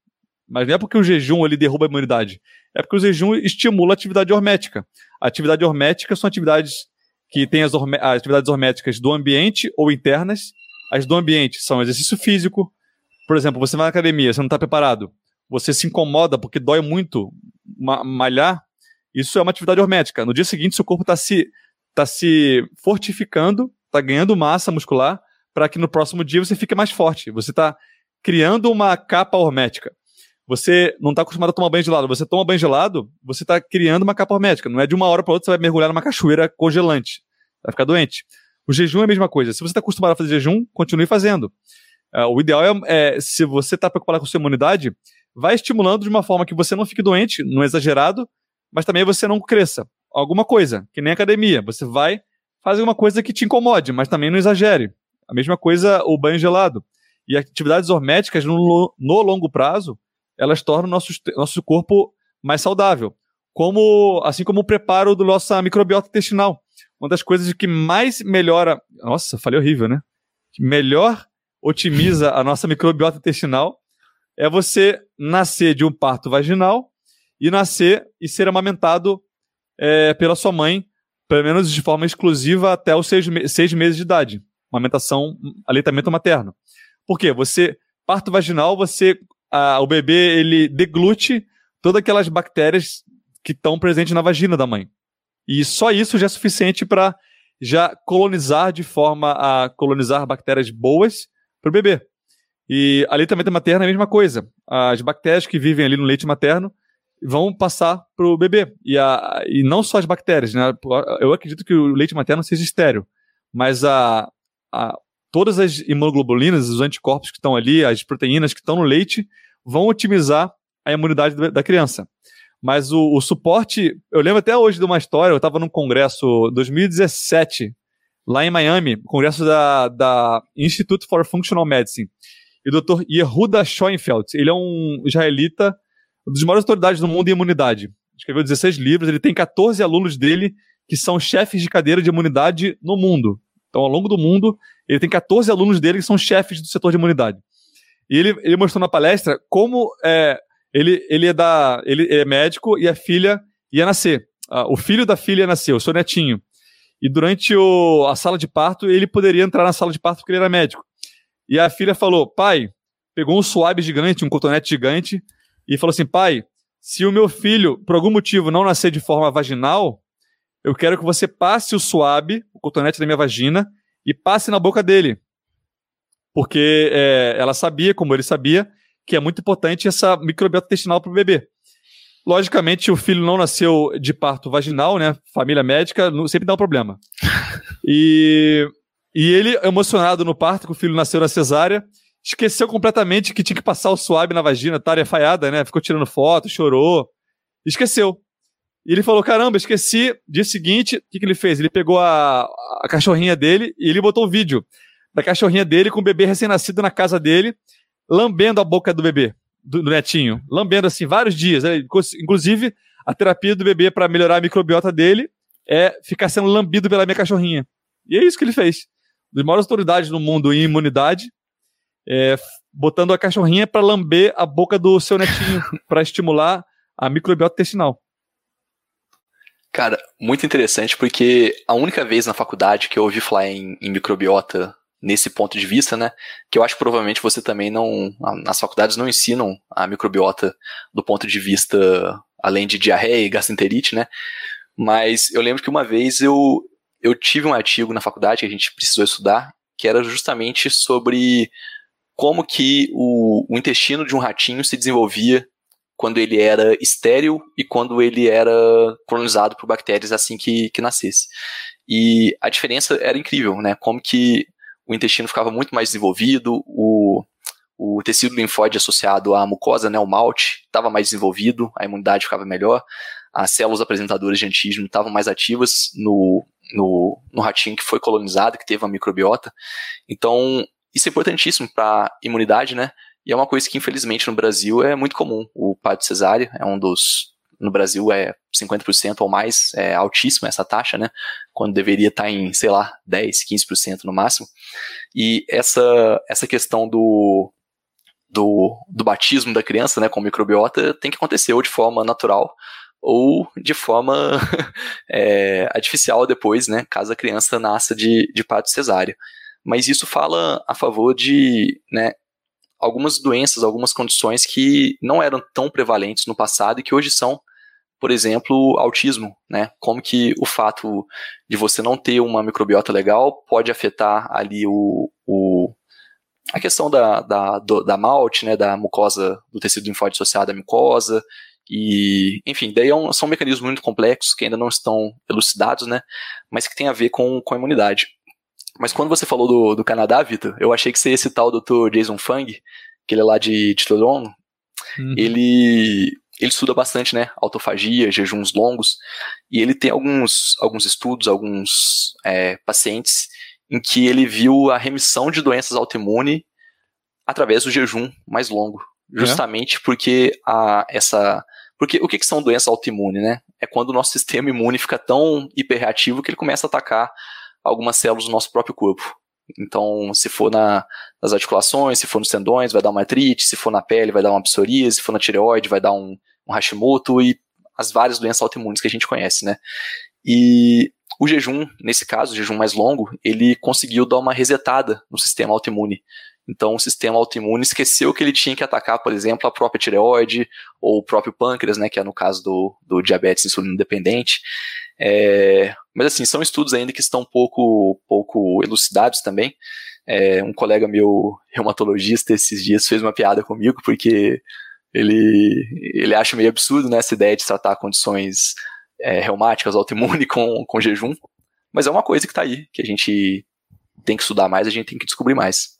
[SPEAKER 4] Mas não é porque o jejum ele derruba a imunidade. É porque o jejum estimula a atividade hormética. A atividade hormética são atividades que têm as, as atividades horméticas do ambiente ou internas. As do ambiente são exercício físico. Por exemplo, você vai na academia, você não está preparado você se incomoda porque dói muito ma malhar, isso é uma atividade hormética. No dia seguinte, seu corpo está se, tá se fortificando, está ganhando massa muscular, para que no próximo dia você fique mais forte. Você está criando uma capa hormética. Você não está acostumado a tomar banho gelado. Você toma banho gelado, você está criando uma capa hormética. Não é de uma hora para outra você vai mergulhar numa cachoeira congelante. Vai ficar doente. O jejum é a mesma coisa. Se você está acostumado a fazer jejum, continue fazendo. Uh, o ideal é, é se você está preocupado com sua imunidade, vai estimulando de uma forma que você não fique doente, não é exagerado, mas também você não cresça. Alguma coisa, que nem academia. Você vai, faz alguma coisa que te incomode, mas também não exagere. A mesma coisa o banho gelado. E atividades horméticas no, no longo prazo, elas tornam nosso, nosso corpo mais saudável. Como, assim como o preparo do nossa microbiota intestinal. Uma das coisas que mais melhora. Nossa, falei horrível, né? Que melhor otimiza a nossa microbiota intestinal é você nascer de um parto vaginal e nascer e ser amamentado é, pela sua mãe, pelo menos de forma exclusiva até os seis, seis meses de idade. Amamentação, aleitamento materno. Por quê? Você, parto vaginal, você, a, o bebê, ele deglute todas aquelas bactérias que estão presentes na vagina da mãe. E só isso já é suficiente para já colonizar de forma a colonizar bactérias boas para o bebê. E aleitamento materno é a mesma coisa. As bactérias que vivem ali no leite materno vão passar para o bebê. E, a, e não só as bactérias, né? Eu acredito que o leite materno seja estéreo, mas a, a, todas as imunoglobulinas, os anticorpos que estão ali, as proteínas que estão no leite, vão otimizar a imunidade da criança. Mas o, o suporte, eu lembro até hoje de uma história, eu estava num congresso 2017, lá em Miami, congresso da, da Institute for Functional Medicine. E o Dr. Yehuda Schoenfeld, ele é um israelita, uma das maiores autoridades do mundo em imunidade. Escreveu 16 livros, ele tem 14 alunos dele que são chefes de cadeira de imunidade no mundo. Então, ao longo do mundo, ele tem 14 alunos dele que são chefes do setor de imunidade. E ele, ele mostrou na palestra como é, ele, ele, é da, ele é médico e a filha ia nascer. Ah, o filho da filha ia nascer, o seu netinho. E durante o, a sala de parto, ele poderia entrar na sala de parto porque ele era médico. E a filha falou: pai, pegou um suave gigante, um cotonete gigante, e falou assim: pai, se o meu filho, por algum motivo, não nascer de forma vaginal, eu quero que você passe o suave, o cotonete da minha vagina, e passe na boca dele. Porque é, ela sabia, como ele sabia, que é muito importante essa microbiota intestinal para o bebê. Logicamente, o filho não nasceu de parto vaginal, né? Família médica sempre dá um problema. (laughs) E, e ele, emocionado no parto, que o filho nasceu na cesárea, esqueceu completamente que tinha que passar o suave na vagina, tarefaiada, né? Ficou tirando foto, chorou. Esqueceu. E ele falou: caramba, esqueci. Dia seguinte, o que, que ele fez? Ele pegou a, a cachorrinha dele e ele botou o um vídeo da cachorrinha dele com o bebê recém-nascido na casa dele lambendo a boca do bebê, do, do netinho. Lambendo assim, vários dias. Né? Inclusive, a terapia do bebê para melhorar a microbiota dele é ficar sendo lambido pela minha cachorrinha. E é isso que ele fez. Das maiores autoridades no mundo em imunidade, é, botando a cachorrinha para lamber a boca do seu netinho, (laughs) para estimular a microbiota intestinal.
[SPEAKER 3] Cara, muito interessante, porque a única vez na faculdade que eu ouvi falar em, em microbiota nesse ponto de vista, né? Que eu acho que provavelmente você também não. As faculdades não ensinam a microbiota do ponto de vista além de diarreia e gastroenterite, né? Mas eu lembro que uma vez eu, eu tive um artigo na faculdade que a gente precisou estudar, que era justamente sobre como que o, o intestino de um ratinho se desenvolvia quando ele era estéril e quando ele era colonizado por bactérias assim que, que nascesse. E a diferença era incrível, né? Como que o intestino ficava muito mais desenvolvido, o, o tecido linfóide associado à mucosa, né, o malte, estava mais desenvolvido, a imunidade ficava melhor, as células apresentadoras de antígeno estavam mais ativas no, no, no ratinho que foi colonizado, que teve uma microbiota. Então, isso é importantíssimo para a imunidade, né? E é uma coisa que, infelizmente, no Brasil é muito comum. O parto cesárea é um dos no Brasil é 50% ou mais, é altíssima essa taxa, né? Quando deveria estar em, sei lá, 10, 15% no máximo. E essa, essa questão do, do, do batismo da criança, né, com microbiota, tem que acontecer ou de forma natural ou de forma (laughs) é, artificial depois, né, caso a criança nasça de, de parto cesáreo. Mas isso fala a favor de, né, algumas doenças, algumas condições que não eram tão prevalentes no passado e que hoje são por exemplo, autismo, né? Como que o fato de você não ter uma microbiota legal pode afetar ali o, o a questão da, da, do, da malte, né, da mucosa, do tecido linfóide associado à mucosa, e, enfim, daí é um, são mecanismos muito complexos que ainda não estão elucidados, né, mas que tem a ver com, com a imunidade. Mas quando você falou do, do Canadá, Vitor, eu achei que você ia citar o Dr. Jason Fung, que ele é lá de, Toronto. Uhum. Ele, ele estuda bastante, né? Autofagia, jejuns longos. E ele tem alguns, alguns estudos, alguns é, pacientes em que ele viu a remissão de doenças autoimunes através do jejum mais longo. É? Justamente é. porque a, essa. Porque o que, que são doenças autoimunes, né? É quando o nosso sistema imune fica tão hiperreativo que ele começa a atacar algumas células do nosso próprio corpo. Então, se for na, nas articulações, se for nos tendões, vai dar uma artrite, se for na pele, vai dar uma psoríase, se for na tireoide, vai dar um, um Hashimoto e as várias doenças autoimunes que a gente conhece, né? E o jejum, nesse caso, o jejum mais longo, ele conseguiu dar uma resetada no sistema autoimune. Então, o sistema autoimune esqueceu que ele tinha que atacar, por exemplo, a própria tireoide ou o próprio pâncreas, né, que é no caso do, do diabetes insulino dependente. É, mas, assim, são estudos ainda que estão pouco, pouco elucidados também. É, um colega meu, reumatologista, esses dias fez uma piada comigo, porque ele, ele acha meio absurdo né, essa ideia de tratar condições é, reumáticas, autoimune com, com jejum. Mas é uma coisa que está aí, que a gente tem que estudar mais, a gente tem que descobrir mais.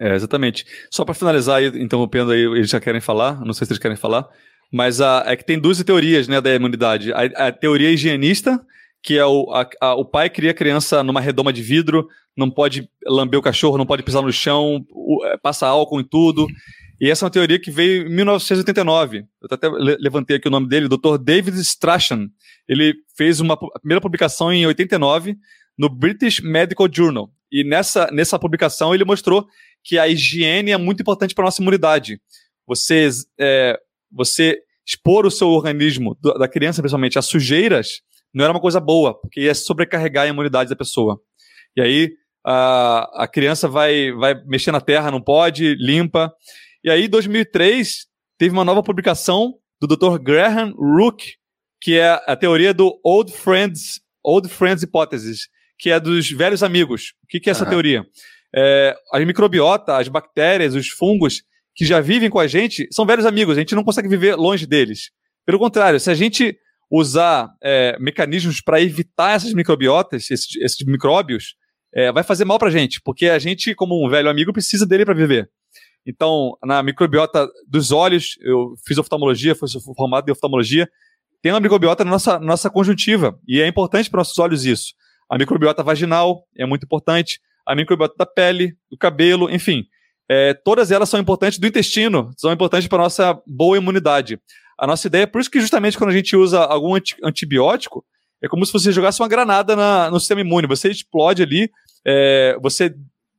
[SPEAKER 4] É, exatamente. Só para finalizar, interrompendo aí, eles já querem falar, não sei se eles querem falar, mas a, é que tem duas teorias né, da imunidade. A, a teoria higienista, que é o, a, a, o pai cria a criança numa redoma de vidro, não pode lamber o cachorro, não pode pisar no chão, o, é, passa álcool em tudo. E essa é uma teoria que veio em 1989. Eu até levantei aqui o nome dele, Dr. David Strachan. Ele fez uma a primeira publicação em 89 no British Medical Journal. E nessa, nessa publicação ele mostrou que a higiene é muito importante para a nossa imunidade. Você, é, você expor o seu organismo, da criança principalmente, a sujeiras, não era uma coisa boa, porque ia sobrecarregar a imunidade da pessoa. E aí a, a criança vai, vai mexer na terra, não pode, limpa. E aí, em 2003, teve uma nova publicação do Dr. Graham Rook, que é a teoria do Old Friends, Old Friends Hypothesis, que é dos velhos amigos. O que, que é essa uhum. teoria? É, as microbiota, as bactérias, os fungos que já vivem com a gente são velhos amigos, a gente não consegue viver longe deles. Pelo contrário, se a gente usar é, mecanismos para evitar essas microbiotas, esses, esses micróbios, é, vai fazer mal para a gente, porque a gente, como um velho amigo, precisa dele para viver. Então, na microbiota dos olhos, eu fiz oftalmologia, fui formado em oftalmologia, tem uma microbiota na nossa, nossa conjuntiva, e é importante para nossos olhos isso. A microbiota vaginal é muito importante, a microbiota da pele, do cabelo, enfim. É, todas elas são importantes do intestino, são importantes para a nossa boa imunidade. A nossa ideia, por isso que justamente quando a gente usa algum antibiótico, é como se você jogasse uma granada na, no sistema imune. Você explode ali, é, você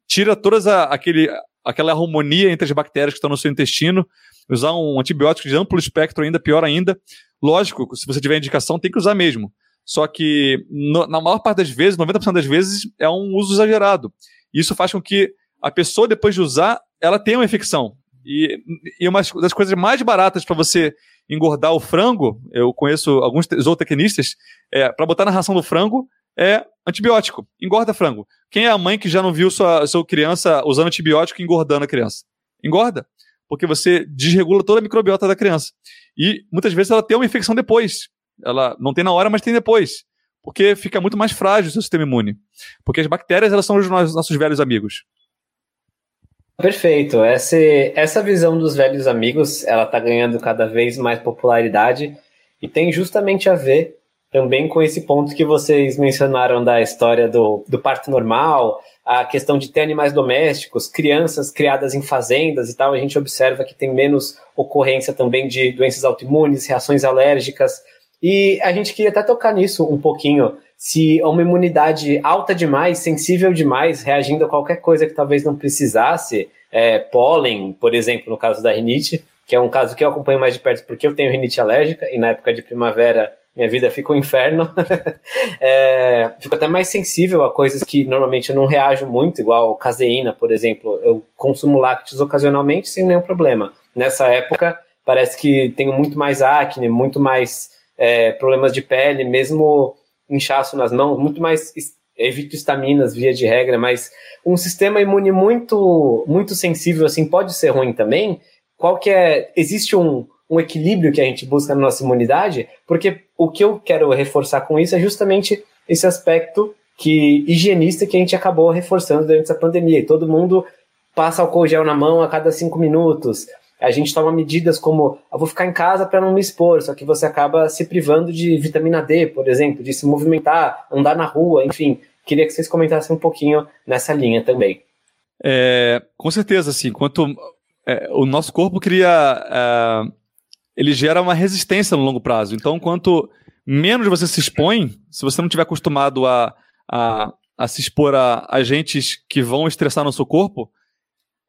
[SPEAKER 4] tira todas aquele, aquela harmonia entre as bactérias que estão no seu intestino. Usar um antibiótico de amplo espectro ainda, pior ainda. Lógico, se você tiver indicação, tem que usar mesmo. Só que, no, na maior parte das vezes, 90% das vezes, é um uso exagerado. Isso faz com que a pessoa, depois de usar, ela tenha uma infecção. E, e uma das coisas mais baratas para você engordar o frango, eu conheço alguns zootecnistas, é, para botar na ração do frango é antibiótico. Engorda frango. Quem é a mãe que já não viu sua, sua criança usando antibiótico e engordando a criança? Engorda. Porque você desregula toda a microbiota da criança. E muitas vezes ela tem uma infecção depois. Ela não tem na hora, mas tem depois. Porque fica muito mais frágil o seu sistema imune. Porque as bactérias, elas são os nossos velhos amigos.
[SPEAKER 2] Perfeito. Essa, essa visão dos velhos amigos, ela está ganhando cada vez mais popularidade e tem justamente a ver também com esse ponto que vocês mencionaram da história do, do parto normal, a questão de ter animais domésticos, crianças criadas em fazendas e tal, a gente observa que tem menos ocorrência também de doenças autoimunes, reações alérgicas, e a gente queria até tocar nisso um pouquinho. Se uma imunidade alta demais, sensível demais, reagindo a qualquer coisa que talvez não precisasse, é, pólen, por exemplo, no caso da rinite, que é um caso que eu acompanho mais de perto porque eu tenho rinite alérgica e na época de primavera minha vida fica um inferno. (laughs) é, fico até mais sensível a coisas que normalmente eu não reajo muito, igual caseína, por exemplo. Eu consumo lácteos ocasionalmente sem nenhum problema. Nessa época, parece que tenho muito mais acne, muito mais é, problemas de pele, mesmo inchaço nas mãos, muito mais evito estaminas via de regra, mas um sistema imune muito muito sensível assim pode ser ruim também. Qual que é? Existe um, um equilíbrio que a gente busca na nossa imunidade, porque o que eu quero reforçar com isso é justamente esse aspecto que higienista que a gente acabou reforçando durante essa pandemia. E todo mundo passa álcool gel na mão a cada cinco minutos. A gente toma medidas como eu vou ficar em casa para não me expor, só que você acaba se privando de vitamina D, por exemplo, de se movimentar, andar na rua, enfim. Queria que vocês comentassem um pouquinho nessa linha também.
[SPEAKER 4] É, com certeza, assim, quanto é, o nosso corpo cria, é, ele gera uma resistência no longo prazo. Então, quanto menos você se expõe, se você não estiver acostumado a, a, a se expor a agentes que vão estressar no seu corpo,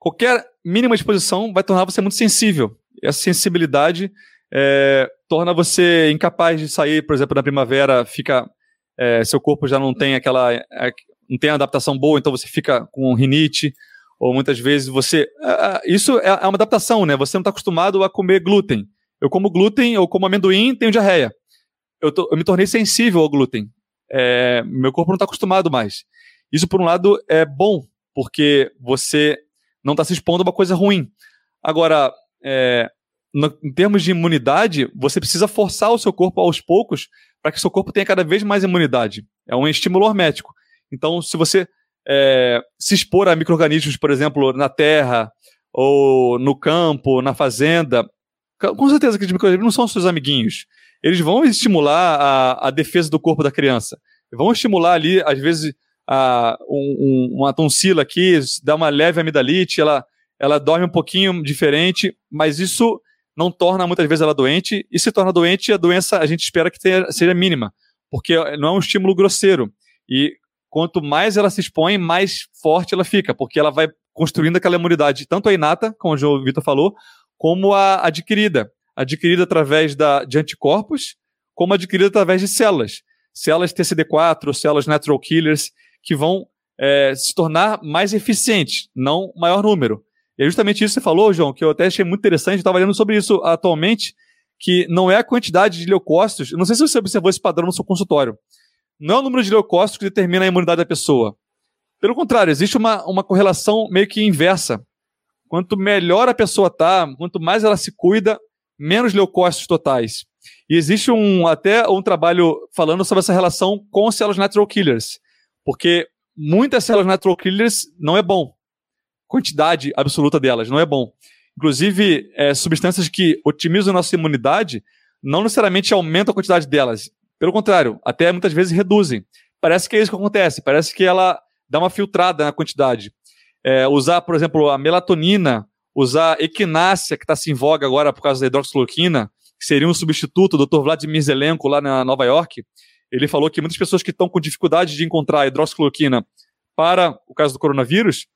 [SPEAKER 4] qualquer mínima exposição vai tornar você muito sensível. Essa sensibilidade é, torna você incapaz de sair, por exemplo, na primavera, fica é, seu corpo já não tem aquela é, não tem adaptação boa, então você fica com rinite ou muitas vezes você é, é, isso é, uma adaptação, né? Você não está acostumado a comer glúten. Eu como glúten, eu como amendoim, tenho diarreia. Eu, eu me tornei sensível ao glúten. É, meu corpo não está acostumado mais. Isso, por um lado, é bom, porque você não está se expondo a uma coisa ruim. Agora, é, no, em termos de imunidade, você precisa forçar o seu corpo aos poucos para que o seu corpo tenha cada vez mais imunidade. É um estímulo hormético. Então, se você é, se expor a micro-organismos, por exemplo, na terra, ou no campo, na fazenda, com certeza que os micro-organismos não são seus amiguinhos. Eles vão estimular a, a defesa do corpo da criança. Vão estimular ali, às vezes, um, uma tonsila aqui, dá uma leve amidalite, ela, ela dorme um pouquinho diferente, mas isso não torna muitas vezes ela doente, e se torna doente, a doença a gente espera que tenha, seja mínima, porque não é um estímulo grosseiro. E quanto mais ela se expõe, mais forte ela fica, porque ela vai construindo aquela imunidade, tanto a inata, como o João Vitor falou, como a adquirida. Adquirida através da, de anticorpos, como adquirida através de células. Células TCD4, ou células natural killers, que vão é, se tornar mais eficientes, não maior número. E é justamente isso que você falou, João, que eu até achei muito interessante, estava lendo sobre isso atualmente, que não é a quantidade de leucócitos, não sei se você observou esse padrão no seu consultório, não é o número de leucócitos que determina a imunidade da pessoa. Pelo contrário, existe uma, uma correlação meio que inversa. Quanto melhor a pessoa está, quanto mais ela se cuida, menos leucócitos totais. E existe um, até um trabalho falando sobre essa relação com células natural killers. Porque muitas células natural killers não é bom. Quantidade absoluta delas não é bom. Inclusive, é, substâncias que otimizam a nossa imunidade não necessariamente aumentam a quantidade delas. Pelo contrário, até muitas vezes reduzem. Parece que é isso que acontece, parece que ela dá uma filtrada na quantidade. É, usar, por exemplo, a melatonina, usar equinácea, que está se em voga agora por causa da hidroxicloroquina, que seria um substituto, o Dr. Vladimir Zelenko, lá na Nova York, ele falou que muitas pessoas que estão com dificuldade de encontrar hidroxicloroquina para o caso do coronavírus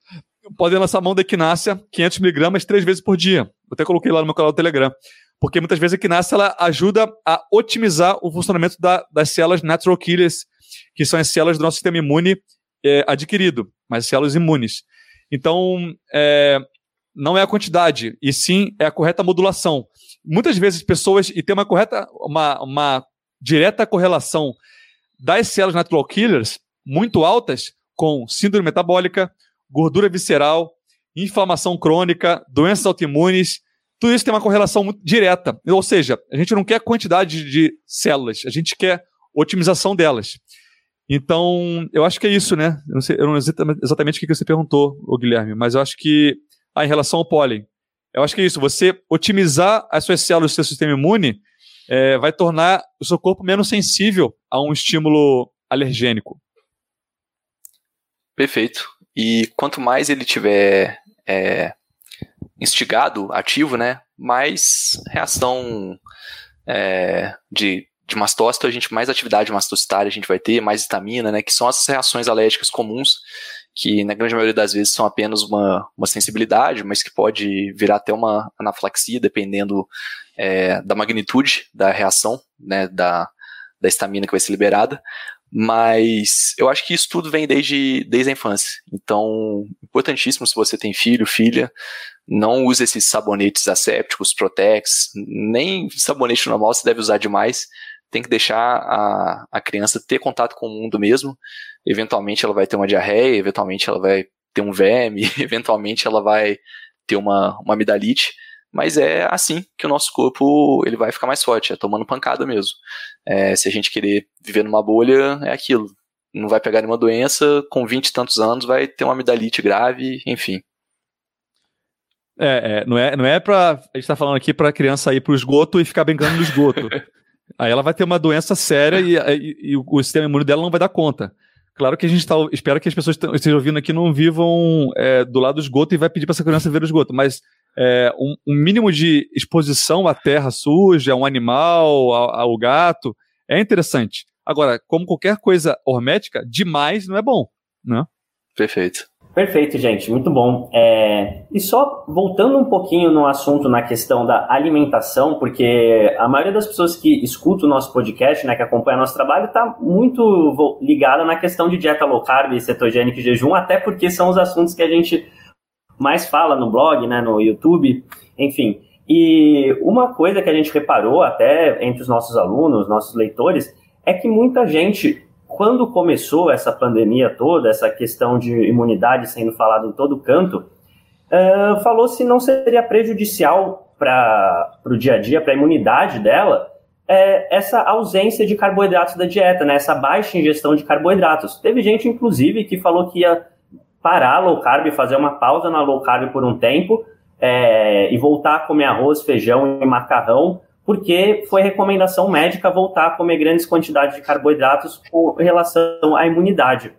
[SPEAKER 4] podem lançar mão da equinácea 500mg três vezes por dia. Eu até coloquei lá no meu canal do Telegram porque muitas vezes a equinácea ela ajuda a otimizar o funcionamento da, das células natural killers, que são as células do nosso sistema imune é, adquirido, mas células imunes. Então, é, não é a quantidade, e sim é a correta modulação. Muitas vezes pessoas, e tem uma correta, uma, uma direta correlação das células natural killers muito altas com síndrome metabólica, gordura visceral, inflamação crônica, doenças autoimunes tudo isso tem uma correlação muito direta. Ou seja, a gente não quer quantidade de células, a gente quer otimização delas. Então, eu acho que é isso, né? Eu não sei, eu não sei exatamente o que você perguntou, Guilherme, mas eu acho que, ah, em relação ao pólen, eu acho que é isso. Você otimizar as suas células do seu sistema imune é, vai tornar o seu corpo menos sensível a um estímulo alergênico.
[SPEAKER 3] Perfeito. E quanto mais ele tiver é, instigado, ativo, né? Mais reação é, de, de mastócito, a gente mais atividade mastocitária a gente vai ter, mais vitamina, né? Que são as reações alérgicas comuns, que na grande maioria das vezes são apenas uma, uma sensibilidade, mas que pode virar até uma anafilaxia, dependendo é, da magnitude da reação, né? Da, estamina que vai ser liberada. Mas eu acho que isso tudo vem desde, desde a infância. Então, importantíssimo se você tem filho, filha, não use esses sabonetes assépticos, Protex, nem sabonete normal você deve usar demais. Tem que deixar a, a criança ter contato com o mundo mesmo. Eventualmente ela vai ter uma diarreia, eventualmente ela vai ter um verme, (laughs) eventualmente ela vai ter uma, uma amidalite. Mas é assim que o nosso corpo ele vai ficar mais forte, é tomando pancada mesmo. É, se a gente querer viver numa bolha, é aquilo. não vai pegar nenhuma doença, com 20 e tantos anos vai ter uma amidalite grave, enfim.
[SPEAKER 4] É, é, não é, não é pra. A gente tá falando aqui pra criança ir pro esgoto e ficar brincando no esgoto. (laughs) Aí ela vai ter uma doença séria e, e, e, o sistema imune dela não vai dar conta. Claro que a gente tá, espera que as pessoas que estejam ouvindo aqui não vivam é, do lado do esgoto e vai pedir para essa criança ver o esgoto, mas é, um, um, mínimo de exposição à terra suja, a um animal, ao, ao gato, é interessante. Agora, como qualquer coisa hormética, demais não é bom, né?
[SPEAKER 3] Perfeito.
[SPEAKER 1] Perfeito, gente, muito bom. É... E só voltando um pouquinho no assunto na questão da alimentação, porque a maioria das pessoas que escutam o nosso podcast, né, que acompanha nosso trabalho, está muito ligada na questão de dieta low carb, cetogênica e jejum, até porque são os assuntos que a gente mais fala no blog, né, no YouTube, enfim. E uma coisa que a gente reparou até entre os nossos alunos, nossos leitores, é que muita gente quando começou essa pandemia toda, essa questão de imunidade sendo falada em todo canto, uh, falou se não seria prejudicial para o dia a dia, para a imunidade dela, é, essa ausência de carboidratos da dieta, né? essa baixa ingestão de carboidratos. Teve gente, inclusive, que falou que ia parar a low carb, fazer uma pausa na low carb por um tempo é, e voltar a comer arroz, feijão e macarrão porque foi recomendação médica voltar a comer grandes quantidades de carboidratos com relação à imunidade.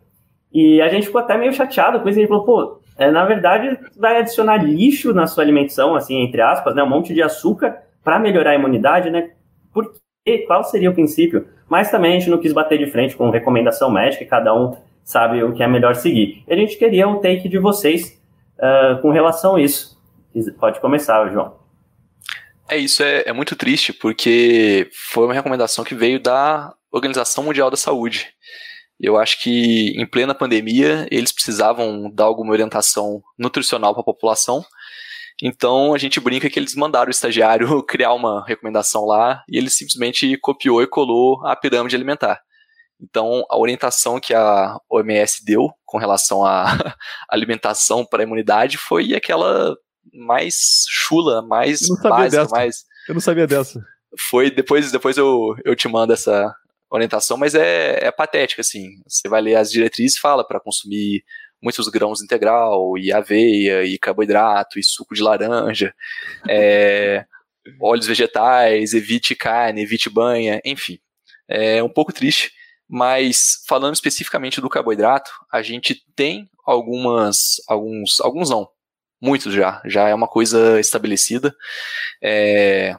[SPEAKER 1] E a gente ficou até meio chateado com isso, a gente falou, pô, é, na verdade vai adicionar lixo na sua alimentação, assim, entre aspas, né, um monte de açúcar para melhorar a imunidade, né? Por quê? Qual seria o princípio? Mas também a gente não quis bater de frente com recomendação médica, cada um sabe o que é melhor seguir. E a gente queria um take de vocês uh, com relação a isso. Pode começar, João.
[SPEAKER 3] É isso, é, é muito triste, porque foi uma recomendação que veio da Organização Mundial da Saúde. Eu acho que em plena pandemia eles precisavam dar alguma orientação nutricional para a população. Então a gente brinca que eles mandaram o estagiário (laughs) criar uma recomendação lá e ele simplesmente copiou e colou a pirâmide alimentar. Então a orientação que a OMS deu com relação à (laughs) alimentação para a imunidade foi aquela mais chula, mais básica, mais.
[SPEAKER 4] Eu não sabia dessa.
[SPEAKER 3] Foi, depois, depois eu, eu te mando essa orientação, mas é, é patética, assim. Você vai ler as diretrizes e fala para consumir muitos grãos integral, e aveia, e carboidrato, e suco de laranja, é, (laughs) óleos vegetais, evite carne, evite banha, enfim. É um pouco triste, mas falando especificamente do carboidrato, a gente tem algumas, alguns, alguns não, muitos já, já é uma coisa estabelecida. É,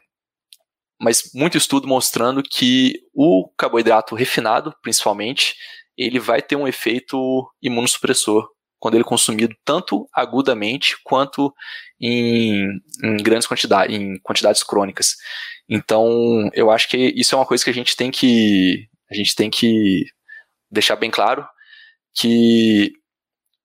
[SPEAKER 3] mas muito estudo mostrando que o carboidrato refinado, principalmente, ele vai ter um efeito imunossupressor quando ele é consumido tanto agudamente quanto em, em grandes quantidades, em quantidades crônicas. Então, eu acho que isso é uma coisa que a gente tem que a gente tem que deixar bem claro que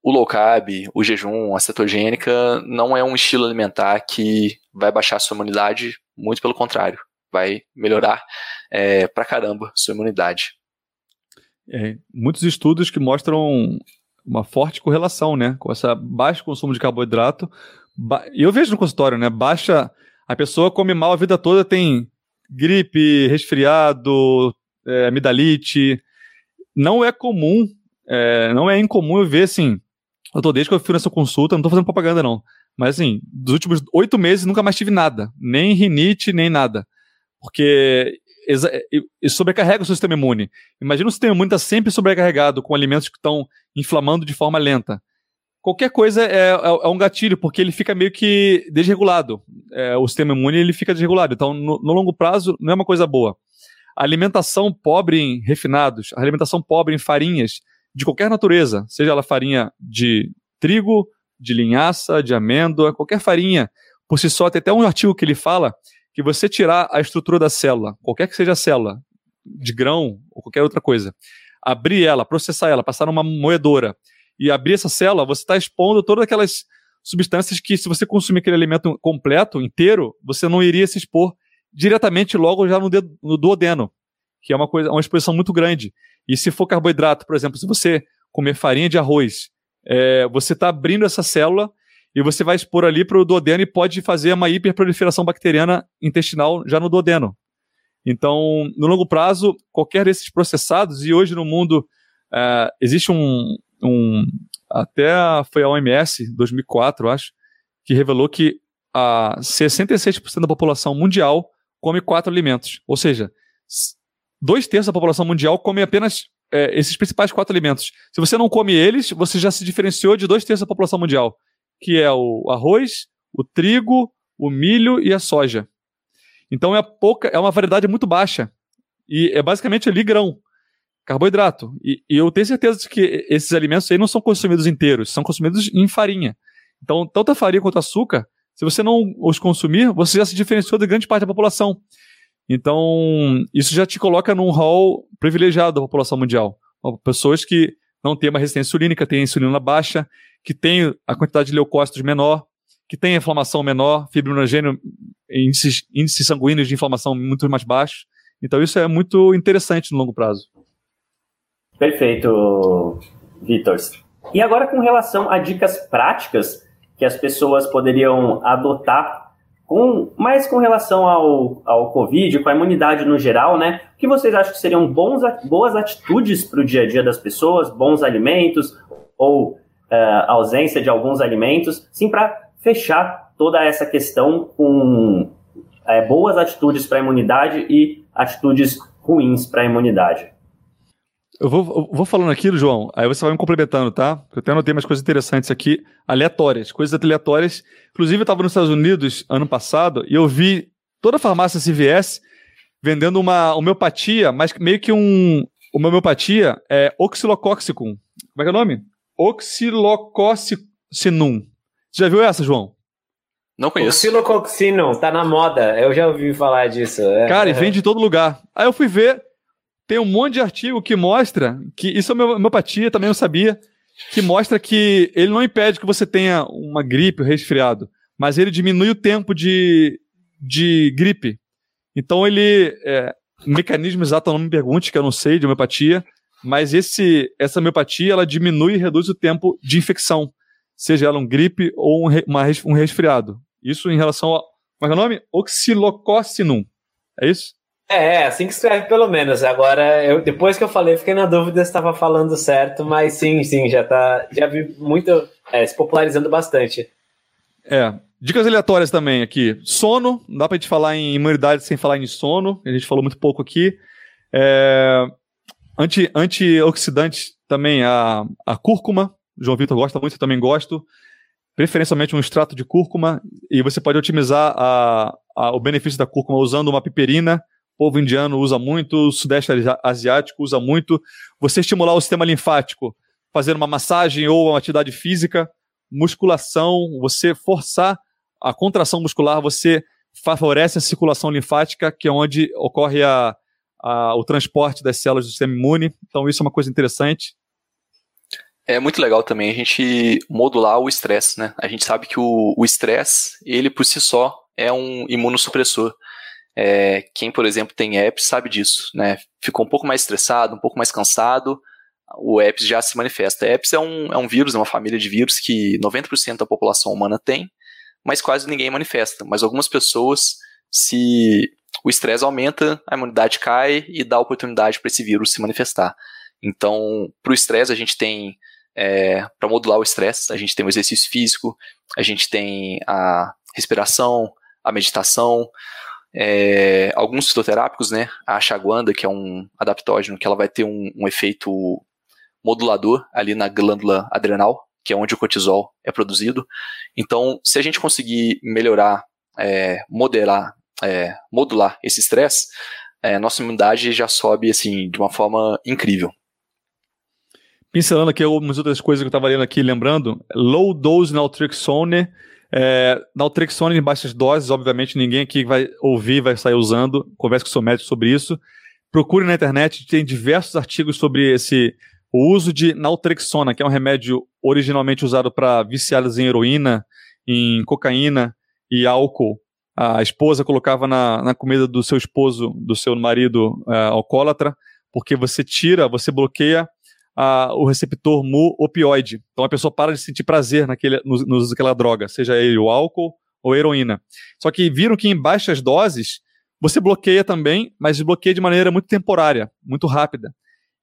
[SPEAKER 3] o low carb, o jejum, a cetogênica não é um estilo alimentar que vai baixar a sua imunidade, muito pelo contrário, vai melhorar é, pra caramba sua imunidade.
[SPEAKER 4] É, muitos estudos que mostram uma forte correlação, né, com essa baixo consumo de carboidrato. E eu vejo no consultório, né, baixa, a pessoa come mal a vida toda, tem gripe, resfriado, é, amidalite. Não é comum, é, não é incomum eu ver assim eu tô desde que eu fui nessa consulta, não tô fazendo propaganda não. Mas assim, dos últimos oito meses nunca mais tive nada. Nem rinite, nem nada. Porque isso sobrecarrega o seu sistema imune. Imagina o sistema imune estar tá sempre sobrecarregado com alimentos que estão inflamando de forma lenta. Qualquer coisa é, é, é, um gatilho, porque ele fica meio que desregulado. É, o sistema imune ele fica desregulado. Então, no, no longo prazo, não é uma coisa boa. A alimentação pobre em refinados, a alimentação pobre em farinhas, de qualquer natureza, seja ela farinha de trigo, de linhaça, de amêndoa, qualquer farinha, por si só, tem até um artigo que ele fala que você tirar a estrutura da célula, qualquer que seja a célula, de grão ou qualquer outra coisa, abrir ela, processar ela, passar numa moedora e abrir essa célula, você está expondo todas aquelas substâncias que, se você consumir aquele alimento completo, inteiro, você não iria se expor diretamente logo já no, dedo, no duodeno, que é uma coisa, uma exposição muito grande. E se for carboidrato, por exemplo, se você comer farinha de arroz, é, você está abrindo essa célula e você vai expor ali para o duodeno e pode fazer uma hiperproliferação bacteriana intestinal já no duodeno. Então, no longo prazo, qualquer desses processados, e hoje no mundo é, existe um, um, até foi a OMS 2004, acho, que revelou que a 66% da população mundial come quatro alimentos. Ou seja, dois terços da população mundial come apenas é, esses principais quatro alimentos. Se você não come eles, você já se diferenciou de dois terços da população mundial, que é o arroz, o trigo, o milho e a soja. Então é pouca, é uma variedade muito baixa. E é basicamente ali grão, carboidrato. E, e eu tenho certeza de que esses alimentos aí não são consumidos inteiros, são consumidos em farinha. Então, tanto a farinha quanto açúcar, se você não os consumir, você já se diferenciou de grande parte da população. Então, isso já te coloca num hall privilegiado da população mundial. Pessoas que não têm uma resistência insulínica, têm insulina baixa, que têm a quantidade de leucócitos menor, que têm inflamação menor, fibrinogênio, índices, índices sanguíneos de inflamação muito mais baixos. Então, isso é muito interessante no longo prazo.
[SPEAKER 1] Perfeito, Vitor. E agora, com relação a dicas práticas que as pessoas poderiam adotar com, mais com relação ao, ao Covid, com a imunidade no geral, né? O que vocês acham que seriam bons, boas atitudes para o dia a dia das pessoas, bons alimentos ou uh, ausência de alguns alimentos, sim, para fechar toda essa questão com é, boas atitudes para a imunidade e atitudes ruins para a imunidade.
[SPEAKER 4] Eu vou, eu vou falando aquilo, João, aí você vai me complementando, tá? Eu até anotei umas coisas interessantes aqui, aleatórias, coisas aleatórias. Inclusive, eu estava nos Estados Unidos ano passado e eu vi toda a farmácia CVS vendendo uma homeopatia, mas meio que um. Uma homeopatia é oxilocóxicum. Como é que é o nome? Oxilococcinum. Você já viu essa, João?
[SPEAKER 3] Não conheço.
[SPEAKER 2] Oxilococcino, tá na moda. Eu já ouvi falar disso. É.
[SPEAKER 4] Cara, e vende de todo lugar. Aí eu fui ver, tem um monte de artigo que mostra que isso é homeopatia, também não sabia, que mostra que ele não impede que você tenha uma gripe, um resfriado, mas ele diminui o tempo de, de gripe. Então ele. É, mecanismo exato não me pergunte, que eu não sei de homeopatia, mas esse, essa homeopatia ela diminui e reduz o tempo de infecção, seja ela um gripe ou um, uma, um resfriado. Isso em relação ao. Como é, é o nome? Oxilococinum. É isso?
[SPEAKER 2] É, assim que escreve pelo menos. Agora, eu, depois que eu falei, fiquei na dúvida se estava falando certo, mas sim, sim, já tá. Já vi muito. É, se popularizando bastante.
[SPEAKER 4] É. Dicas aleatórias também aqui. Sono, não dá pra gente falar em imunidade sem falar em sono. A gente falou muito pouco aqui. É, anti, antioxidante também, a, a cúrcuma. O João Vitor gosta muito, eu também gosto. Preferencialmente um extrato de cúrcuma. E você pode otimizar a, a, o benefício da cúrcuma usando uma piperina povo indiano usa muito, o sudeste asiático usa muito. Você estimular o sistema linfático fazendo uma massagem ou uma atividade física, musculação, você forçar a contração muscular, você favorece a circulação linfática, que é onde ocorre a, a, o transporte das células do sistema imune. Então, isso é uma coisa interessante.
[SPEAKER 3] É muito legal também a gente modular o estresse, né? A gente sabe que o estresse, ele por si só, é um imunossupressor. É, quem, por exemplo, tem apps sabe disso, né? Ficou um pouco mais estressado, um pouco mais cansado, o herpes já se manifesta. Herpes é um, é um vírus, é uma família de vírus que 90% da população humana tem, mas quase ninguém manifesta. Mas algumas pessoas, se o estresse aumenta, a imunidade cai e dá oportunidade para esse vírus se manifestar. Então, para o estresse, a gente tem, é, para modular o estresse, a gente tem o exercício físico, a gente tem a respiração, a meditação, é, alguns fitoterápicos, né? A achaguanda, que é um adaptógeno, que ela vai ter um, um, efeito modulador ali na glândula adrenal, que é onde o cortisol é produzido. Então, se a gente conseguir melhorar, é, moderar, é, modular esse estresse, é, nossa imunidade já sobe assim de uma forma incrível.
[SPEAKER 4] Pincelando aqui algumas outras coisas que eu estava lendo aqui, lembrando, low dose naltrexone é, naltrexone em baixas doses, obviamente ninguém aqui vai ouvir, vai sair usando. Converse com o seu médico sobre isso. Procure na internet, tem diversos artigos sobre esse o uso de naltrexona, que é um remédio originalmente usado para viciados em heroína, em cocaína e álcool. A esposa colocava na, na comida do seu esposo, do seu marido é, alcoólatra, porque você tira, você bloqueia a, o receptor mu opioide. Então a pessoa para de sentir prazer naquele, no, no uso daquela droga, seja ele o álcool ou heroína. Só que viram que em baixas doses você bloqueia também, mas bloqueia de maneira muito temporária, muito rápida.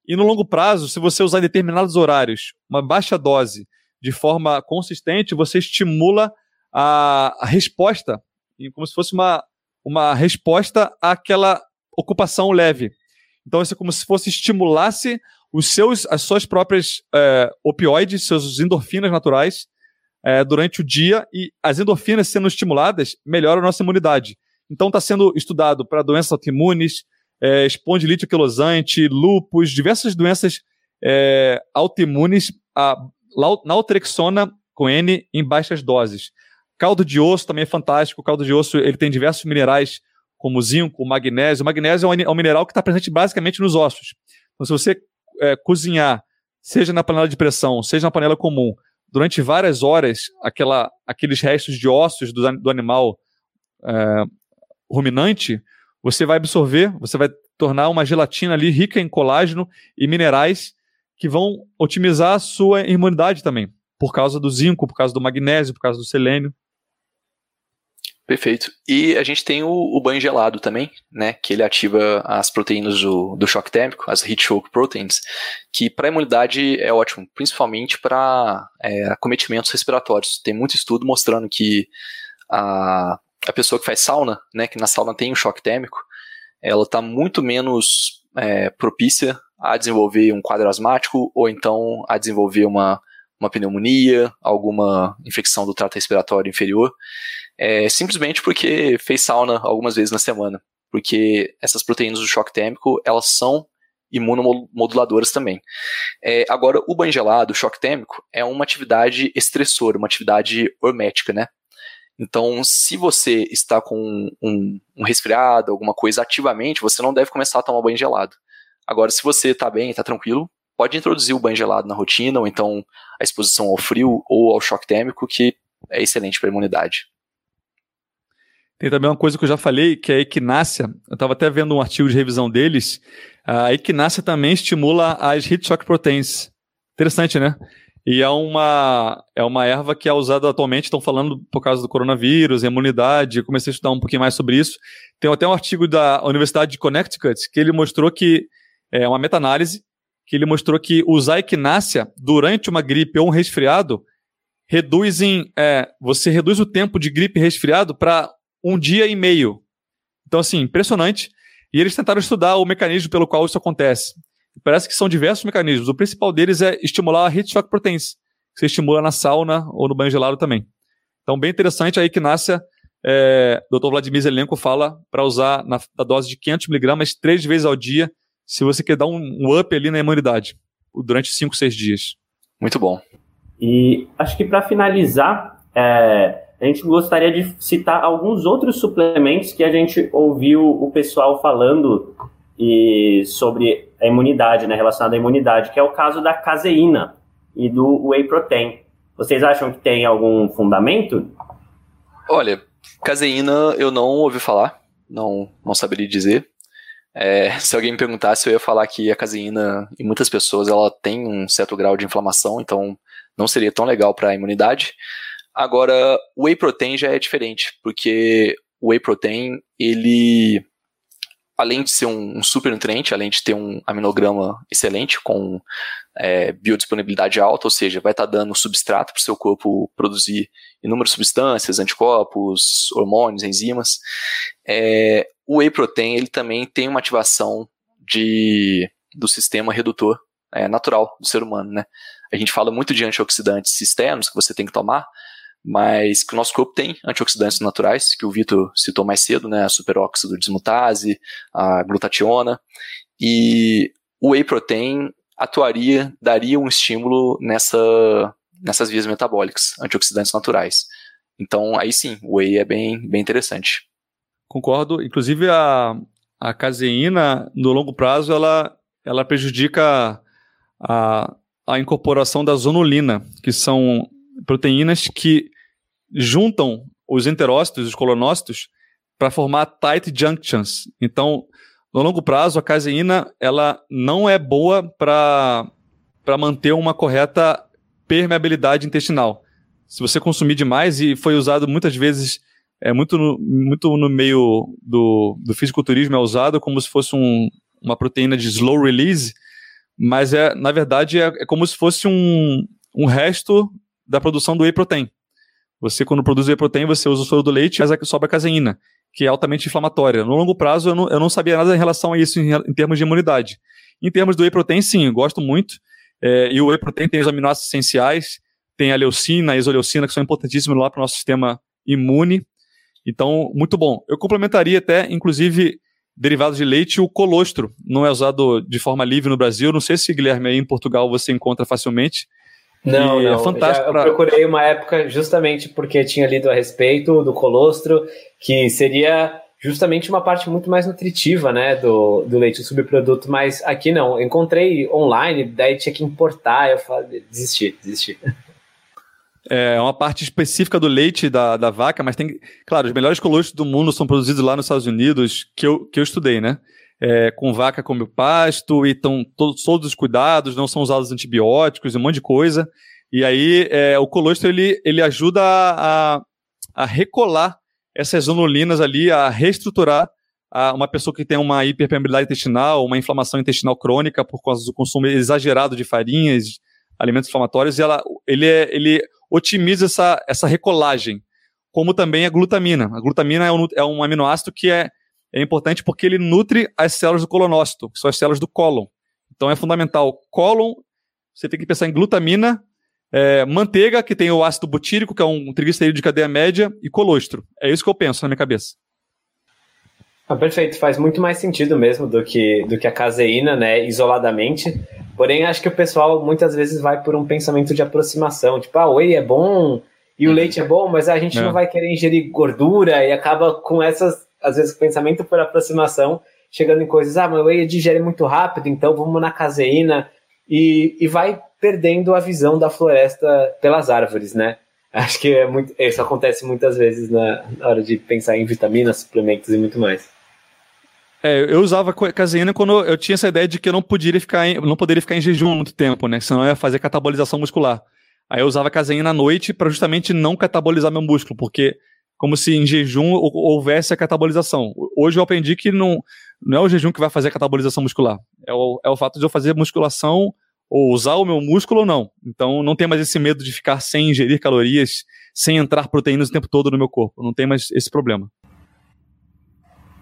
[SPEAKER 4] E no longo prazo, se você usar em determinados horários uma baixa dose de forma consistente, você estimula a, a resposta, como se fosse uma, uma resposta àquela ocupação leve. Então, isso é como se fosse estimulasse os seus, as suas próprias é, opioides, seus endorfinas naturais, é, durante o dia, e as endorfinas sendo estimuladas melhoram a nossa imunidade. Então, está sendo estudado para doenças autoimunes, é, espondilite anquilosante, lúpus, diversas doenças é, autoimunes, a naltrexona com N em baixas doses. Caldo de osso também é fantástico. O caldo de osso ele tem diversos minerais, como zinco, magnésio. O magnésio é um, é um mineral que está presente basicamente nos ossos. Então, se você é, cozinhar, seja na panela de pressão, seja na panela comum, durante várias horas, aquela, aqueles restos de ossos do, do animal é, ruminante, você vai absorver, você vai tornar uma gelatina ali rica em colágeno e minerais que vão otimizar a sua imunidade também, por causa do zinco, por causa do magnésio, por causa do selênio.
[SPEAKER 3] Perfeito. E a gente tem o, o, banho gelado também, né? Que ele ativa as proteínas do, do choque térmico, as heat shock proteins, que para a imunidade é ótimo, principalmente para é, acometimentos respiratórios. Tem muito estudo mostrando que a, a pessoa que faz sauna, né? Que na sauna tem um choque térmico, ela está muito menos é, propícia a desenvolver um quadro asmático ou então a desenvolver uma, uma pneumonia, alguma infecção do trato respiratório inferior é, simplesmente porque fez sauna algumas vezes na semana. Porque essas proteínas do choque térmico, elas são imunomoduladoras também. É, agora, o banho gelado, o choque térmico, é uma atividade estressora, uma atividade hormética, né? Então, se você está com um, um, resfriado, alguma coisa ativamente, você não deve começar a tomar banho gelado. Agora, se você está bem, está tranquilo, pode introduzir o banho gelado na rotina, ou então a exposição ao frio ou ao choque térmico, que é excelente para a imunidade.
[SPEAKER 4] Tem também uma coisa que eu já falei, que é a equinácea. Eu estava até vendo um artigo de revisão deles. A equinácea também estimula as heat shock proteins. Interessante, né? E é uma, é uma erva que é usada atualmente, estão falando por causa do coronavírus, imunidade. Eu comecei a estudar um pouquinho mais sobre isso. Tem até um artigo da Universidade de Connecticut que ele mostrou que, é uma meta-análise, que ele mostrou que usar equinácea durante uma gripe ou um resfriado reduz em. É, você reduz o tempo de gripe resfriado para um dia e meio. Então, assim, impressionante. E eles tentaram estudar o mecanismo pelo qual isso acontece. Parece que são diversos mecanismos. O principal deles é estimular a heat shock proteins, que você estimula na sauna ou no banho gelado também. Então, bem interessante. A equinácea, é, Dr. Vladimir Zelenko fala para usar na, na, dose de 500mg três vezes ao dia, se você quer dar um, um up ali na imunidade, durante 5, 6 dias.
[SPEAKER 3] Muito bom.
[SPEAKER 1] E acho que para finalizar, é, a gente gostaria de citar alguns outros suplementos que a gente ouviu o pessoal falando e sobre a imunidade, né, à imunidade, que é o caso da caseína e do whey protein. Vocês acham que tem algum fundamento?
[SPEAKER 3] Olha, caseína eu não ouvi falar, não, não saberia dizer. É, se alguém me perguntasse, eu ia falar que a caseína, em muitas pessoas, ela tem um certo grau de inflamação, então não seria tão legal para a imunidade. Agora, o whey protein já é diferente, porque o whey protein, ele além de ser um, super nutriente, além de ter um aminograma excelente, com é, biodisponibilidade alta, ou seja, vai estar tá dando substrato para o seu corpo produzir inúmeras substâncias, anticorpos, hormônios, enzimas. É, o whey protein ele também tem uma ativação de, do sistema redutor é, natural do ser humano. Né? A gente fala muito de antioxidantes externos que você tem que tomar, mas que o nosso corpo tem antioxidantes naturais, que o Vitor citou mais cedo, né, a superóxido dismutase, a glutationa, e o whey protein atuaria, daria um estímulo nessa, nessas vias metabólicas, antioxidantes naturais. Então, aí sim, o whey é bem, bem interessante.
[SPEAKER 4] Concordo. Inclusive, a, a caseína, no longo prazo, ela, ela prejudica a, a incorporação da zonulina, que são proteínas que juntam os enterócitos, os colonócitos, para formar tight junctions. Então, no longo prazo, a caseína ela não é boa para manter uma correta permeabilidade intestinal. Se você consumir demais, e foi usado muitas vezes, é muito no, muito no meio do, do fisiculturismo, é usado como se fosse um, uma proteína de slow release, mas é, na verdade, é, é como se fosse um, um resto da produção do whey protein. Você, quando produz whey protein, você usa o soro do leite, mas sobe a caseína, que é altamente inflamatória. No longo prazo, eu não, eu não sabia nada em relação a isso em, em termos de imunidade. Em termos do whey protein, sim, eu gosto muito. É, e o whey protein tem os aminoácidos essenciais, tem a leucina, a isoleucina, que são importantíssimos lá para o nosso sistema imune. Então, muito bom. Eu complementaria até, inclusive, derivados de leite, o colostro. Não é usado de forma livre no Brasil. Não sei se, Guilherme, aí em Portugal você encontra facilmente.
[SPEAKER 2] Não, e é não. É fantástico Já, pra... Eu procurei uma época justamente porque tinha lido a respeito do colostro, que seria justamente uma parte muito mais nutritiva, né, do, do leite, o subproduto, mas aqui não. encontrei online, daí tinha que importar, eu falei, desisti, desisti. (laughs)
[SPEAKER 4] É uma parte específica do leite da, da vaca, mas tem. Claro, os melhores colostros do mundo são produzidos lá nos Estados Unidos, que eu, que eu estudei, né? É, com vaca como pasto, e estão todos, todos os cuidados, não são usados antibióticos, um monte de coisa. E aí é, o colostro ele, ele ajuda a, a, a recolar essas zonulinas ali, a reestruturar a uma pessoa que tem uma hiperpermeabilidade intestinal, uma inflamação intestinal crônica por causa do consumo exagerado de farinhas, alimentos inflamatórios, e ela, ele, é, ele otimiza essa, essa recolagem, como também a glutamina. A glutamina é um, é um aminoácido que é, é importante porque ele nutre as células do colonócito, que são as células do cólon. Então é fundamental. Cólon, você tem que pensar em glutamina, é, manteiga, que tem o ácido butírico, que é um triglicerídeo de cadeia média, e colostro. É isso que eu penso na minha cabeça.
[SPEAKER 2] Ah, perfeito, faz muito mais sentido mesmo do que, do que a caseína, né, isoladamente. Porém, acho que o pessoal muitas vezes vai por um pensamento de aproximação, tipo, ah, o whey é bom e o leite é bom, mas a gente é. não vai querer ingerir gordura e acaba com essas, às vezes, pensamento por aproximação, chegando em coisas, ah, mas o whey digere muito rápido, então vamos na caseína e, e vai perdendo a visão da floresta pelas árvores, né? Acho que é muito, isso acontece muitas vezes na, na hora de pensar em vitaminas, suplementos e muito mais.
[SPEAKER 4] É, eu usava caseína quando eu tinha essa ideia de que eu não poderia ficar em, não poderia ficar em jejum muito tempo, né? Senão eu ia fazer catabolização muscular. Aí eu usava caseína à noite para justamente não catabolizar meu músculo, porque como se em jejum houvesse a catabolização. Hoje eu aprendi que não, não é o jejum que vai fazer a catabolização muscular. É o, é o fato de eu fazer musculação ou usar o meu músculo ou não. Então não tem mais esse medo de ficar sem ingerir calorias, sem entrar proteínas o tempo todo no meu corpo. Não tem mais esse problema.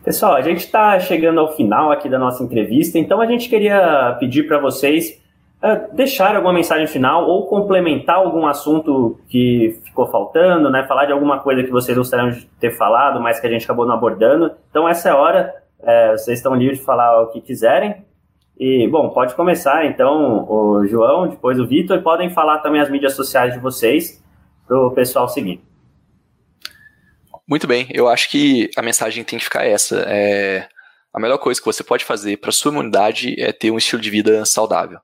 [SPEAKER 1] Pessoal, a gente está chegando ao final aqui da nossa entrevista, então a gente queria pedir para vocês uh, deixar alguma mensagem final ou complementar algum assunto que ficou faltando, né? Falar de alguma coisa que vocês gostariam de ter falado, mas que a gente acabou não abordando. Então essa é a hora, uh, vocês estão livres de falar o que quiserem. E, bom, pode começar então o João, depois o Vitor, podem falar também as mídias sociais de vocês para o pessoal seguir.
[SPEAKER 3] Muito bem, eu acho que a mensagem tem que ficar essa. É, a melhor coisa que você pode fazer para sua imunidade é ter um estilo de vida saudável.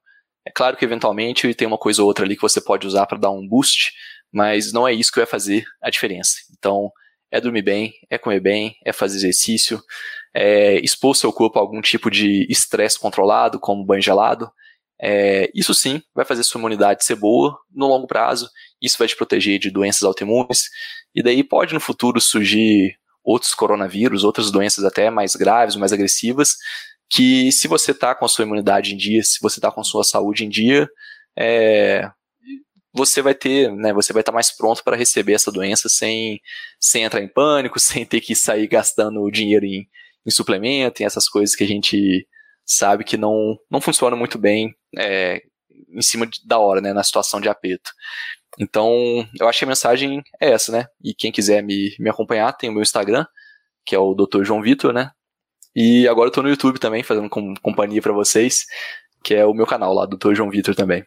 [SPEAKER 3] É claro que eventualmente tem uma coisa ou outra ali que você pode usar para dar um boost, mas não é isso que vai fazer a diferença. Então, é dormir bem, é comer bem, é fazer exercício, é expor seu corpo a algum tipo de estresse controlado, como banho gelado. É, isso sim vai fazer sua imunidade ser boa no longo prazo, isso vai te proteger de doenças autoimunes, e daí pode no futuro surgir outros coronavírus, outras doenças até mais graves, mais agressivas, que se você está com a sua imunidade em dia, se você está com a sua saúde em dia, é, você vai ter, né, você vai estar tá mais pronto para receber essa doença sem, sem entrar em pânico, (laughs) sem ter que sair gastando dinheiro em, em suplemento, em essas coisas que a gente sabe que não, não funcionam muito bem é, em cima de, da hora, né, na situação de aperto. Então, eu acho que a mensagem é essa, né? E quem quiser me, me acompanhar, tem o meu Instagram, que é o Dr. João Vitor, né? E agora eu tô no YouTube também, fazendo com, companhia para vocês, que é o meu canal lá, Dr. João Vitor também.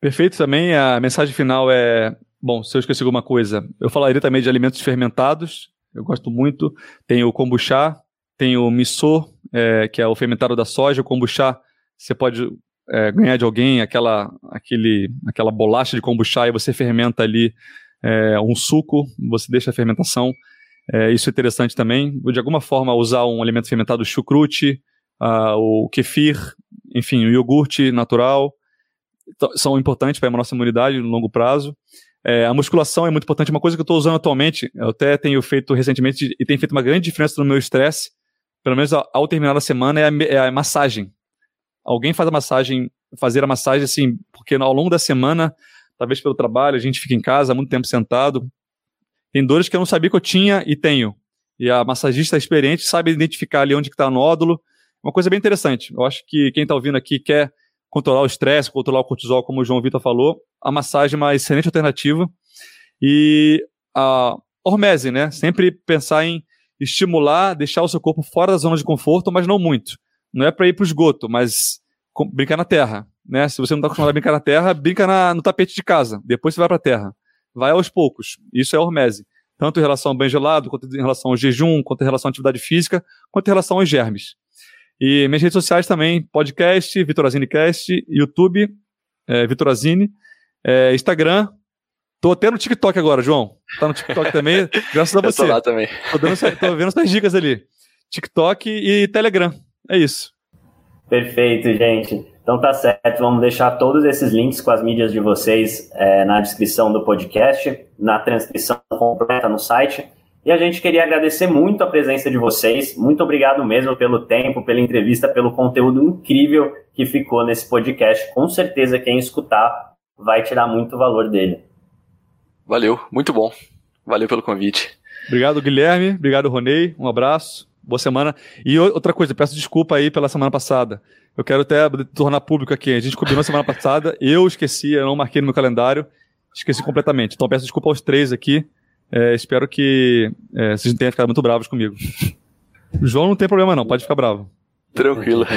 [SPEAKER 4] Perfeito também. A mensagem final é: bom, se eu esqueci alguma coisa, eu falaria também de alimentos fermentados. Eu gosto muito. Tem o kombucha, tem o miso, é, que é o fermentado da soja. O kombucha você pode é, ganhar de alguém aquela, aquele, aquela bolacha de kombucha e você fermenta ali é, um suco, você deixa a fermentação. É, isso é interessante também. De alguma forma, usar um alimento fermentado, chucrute, uh, o kefir, enfim, o iogurte natural, são importantes para a nossa imunidade no longo prazo. É, a musculação é muito importante. Uma coisa que eu estou usando atualmente, eu até tenho feito recentemente e tem feito uma grande diferença no meu estresse, pelo menos ao, ao terminar a semana, é a, é a massagem alguém faz a massagem, fazer a massagem assim, porque ao longo da semana, talvez pelo trabalho, a gente fica em casa muito tempo sentado. Tem dores que eu não sabia que eu tinha e tenho. E a massagista experiente sabe identificar ali onde está o nódulo. Uma coisa bem interessante. Eu acho que quem está ouvindo aqui quer controlar o estresse, controlar o cortisol, como o João Vitor falou. A massagem é uma excelente alternativa. E a hormese, né? Sempre pensar em estimular, deixar o seu corpo fora da zona de conforto, mas não muito. Não é para ir para o esgoto, mas brincar na terra, né? Se você não está acostumado a brincar na terra, brinca na, no tapete de casa. Depois você vai para a terra. Vai aos poucos. Isso é hormese. Tanto em relação ao banho gelado, quanto em relação ao jejum, quanto em relação à atividade física, quanto em relação aos germes. E minhas redes sociais também, podcast, VitorAzineCast, YouTube, é, Vitorazine, é, Instagram, Tô até no TikTok agora, João. Tá no TikTok também, (laughs) graças a você.
[SPEAKER 3] Eu tô lá também.
[SPEAKER 4] Tô, dando, tô vendo suas dicas ali. TikTok e Telegram. É isso.
[SPEAKER 1] Perfeito, gente. Então tá certo, vamos deixar todos esses links com as mídias de vocês é, na descrição do podcast, na transcrição completa no site. E a gente queria agradecer muito a presença de vocês. Muito obrigado mesmo pelo tempo, pela entrevista, pelo conteúdo incrível que ficou nesse podcast. Com certeza quem escutar vai tirar muito valor dele.
[SPEAKER 3] Valeu, muito bom. Valeu pelo convite.
[SPEAKER 4] Obrigado, Guilherme. Obrigado, Ronei. Um abraço. Boa semana. E outra coisa, peço desculpa aí pela semana passada. Eu quero até tornar público aqui. A gente combinou semana passada, (laughs) eu esqueci, eu não marquei no meu calendário, esqueci completamente. Então peço desculpa aos três aqui. É, espero que é, vocês não tenham ficado muito bravos comigo. O (laughs) João não tem problema não, pode ficar bravo.
[SPEAKER 3] Tranquilo. (laughs)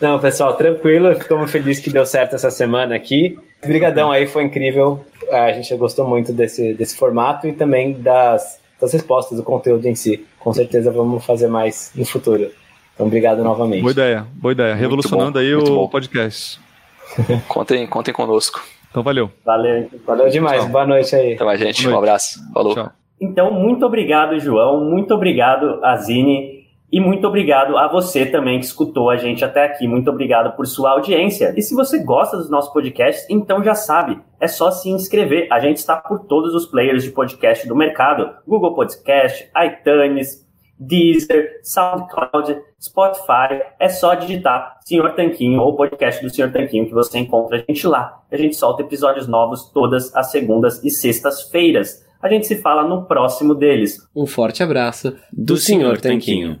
[SPEAKER 2] Não, pessoal, tranquilo. Ficamos felizes que deu certo essa semana aqui. Obrigadão aí, foi incrível. A gente gostou muito desse, desse formato e também das, das respostas, do conteúdo em si. Com certeza vamos fazer mais no futuro. Então, obrigado novamente.
[SPEAKER 4] Boa ideia, boa ideia. Revolucionando bom, aí o bom. podcast. (laughs)
[SPEAKER 3] contem, contem conosco.
[SPEAKER 4] Então, valeu.
[SPEAKER 2] Valeu, valeu demais. Tchau. Boa noite aí.
[SPEAKER 3] Até mais, gente. Um abraço. Falou. Tchau.
[SPEAKER 1] Então, muito obrigado, João. Muito obrigado, Azine. E muito obrigado a você também que escutou a gente até aqui. Muito obrigado por sua audiência. E se você gosta dos nossos podcasts, então já sabe, é só se inscrever. A gente está por todos os players de podcast do mercado: Google Podcast, iTunes, Deezer, SoundCloud, Spotify. É só digitar Senhor Tanquinho ou podcast do Senhor Tanquinho que você encontra a gente lá. A gente solta episódios novos todas as segundas e sextas-feiras. A gente se fala no próximo deles.
[SPEAKER 2] Um forte abraço do, do Senhor Tanquinho.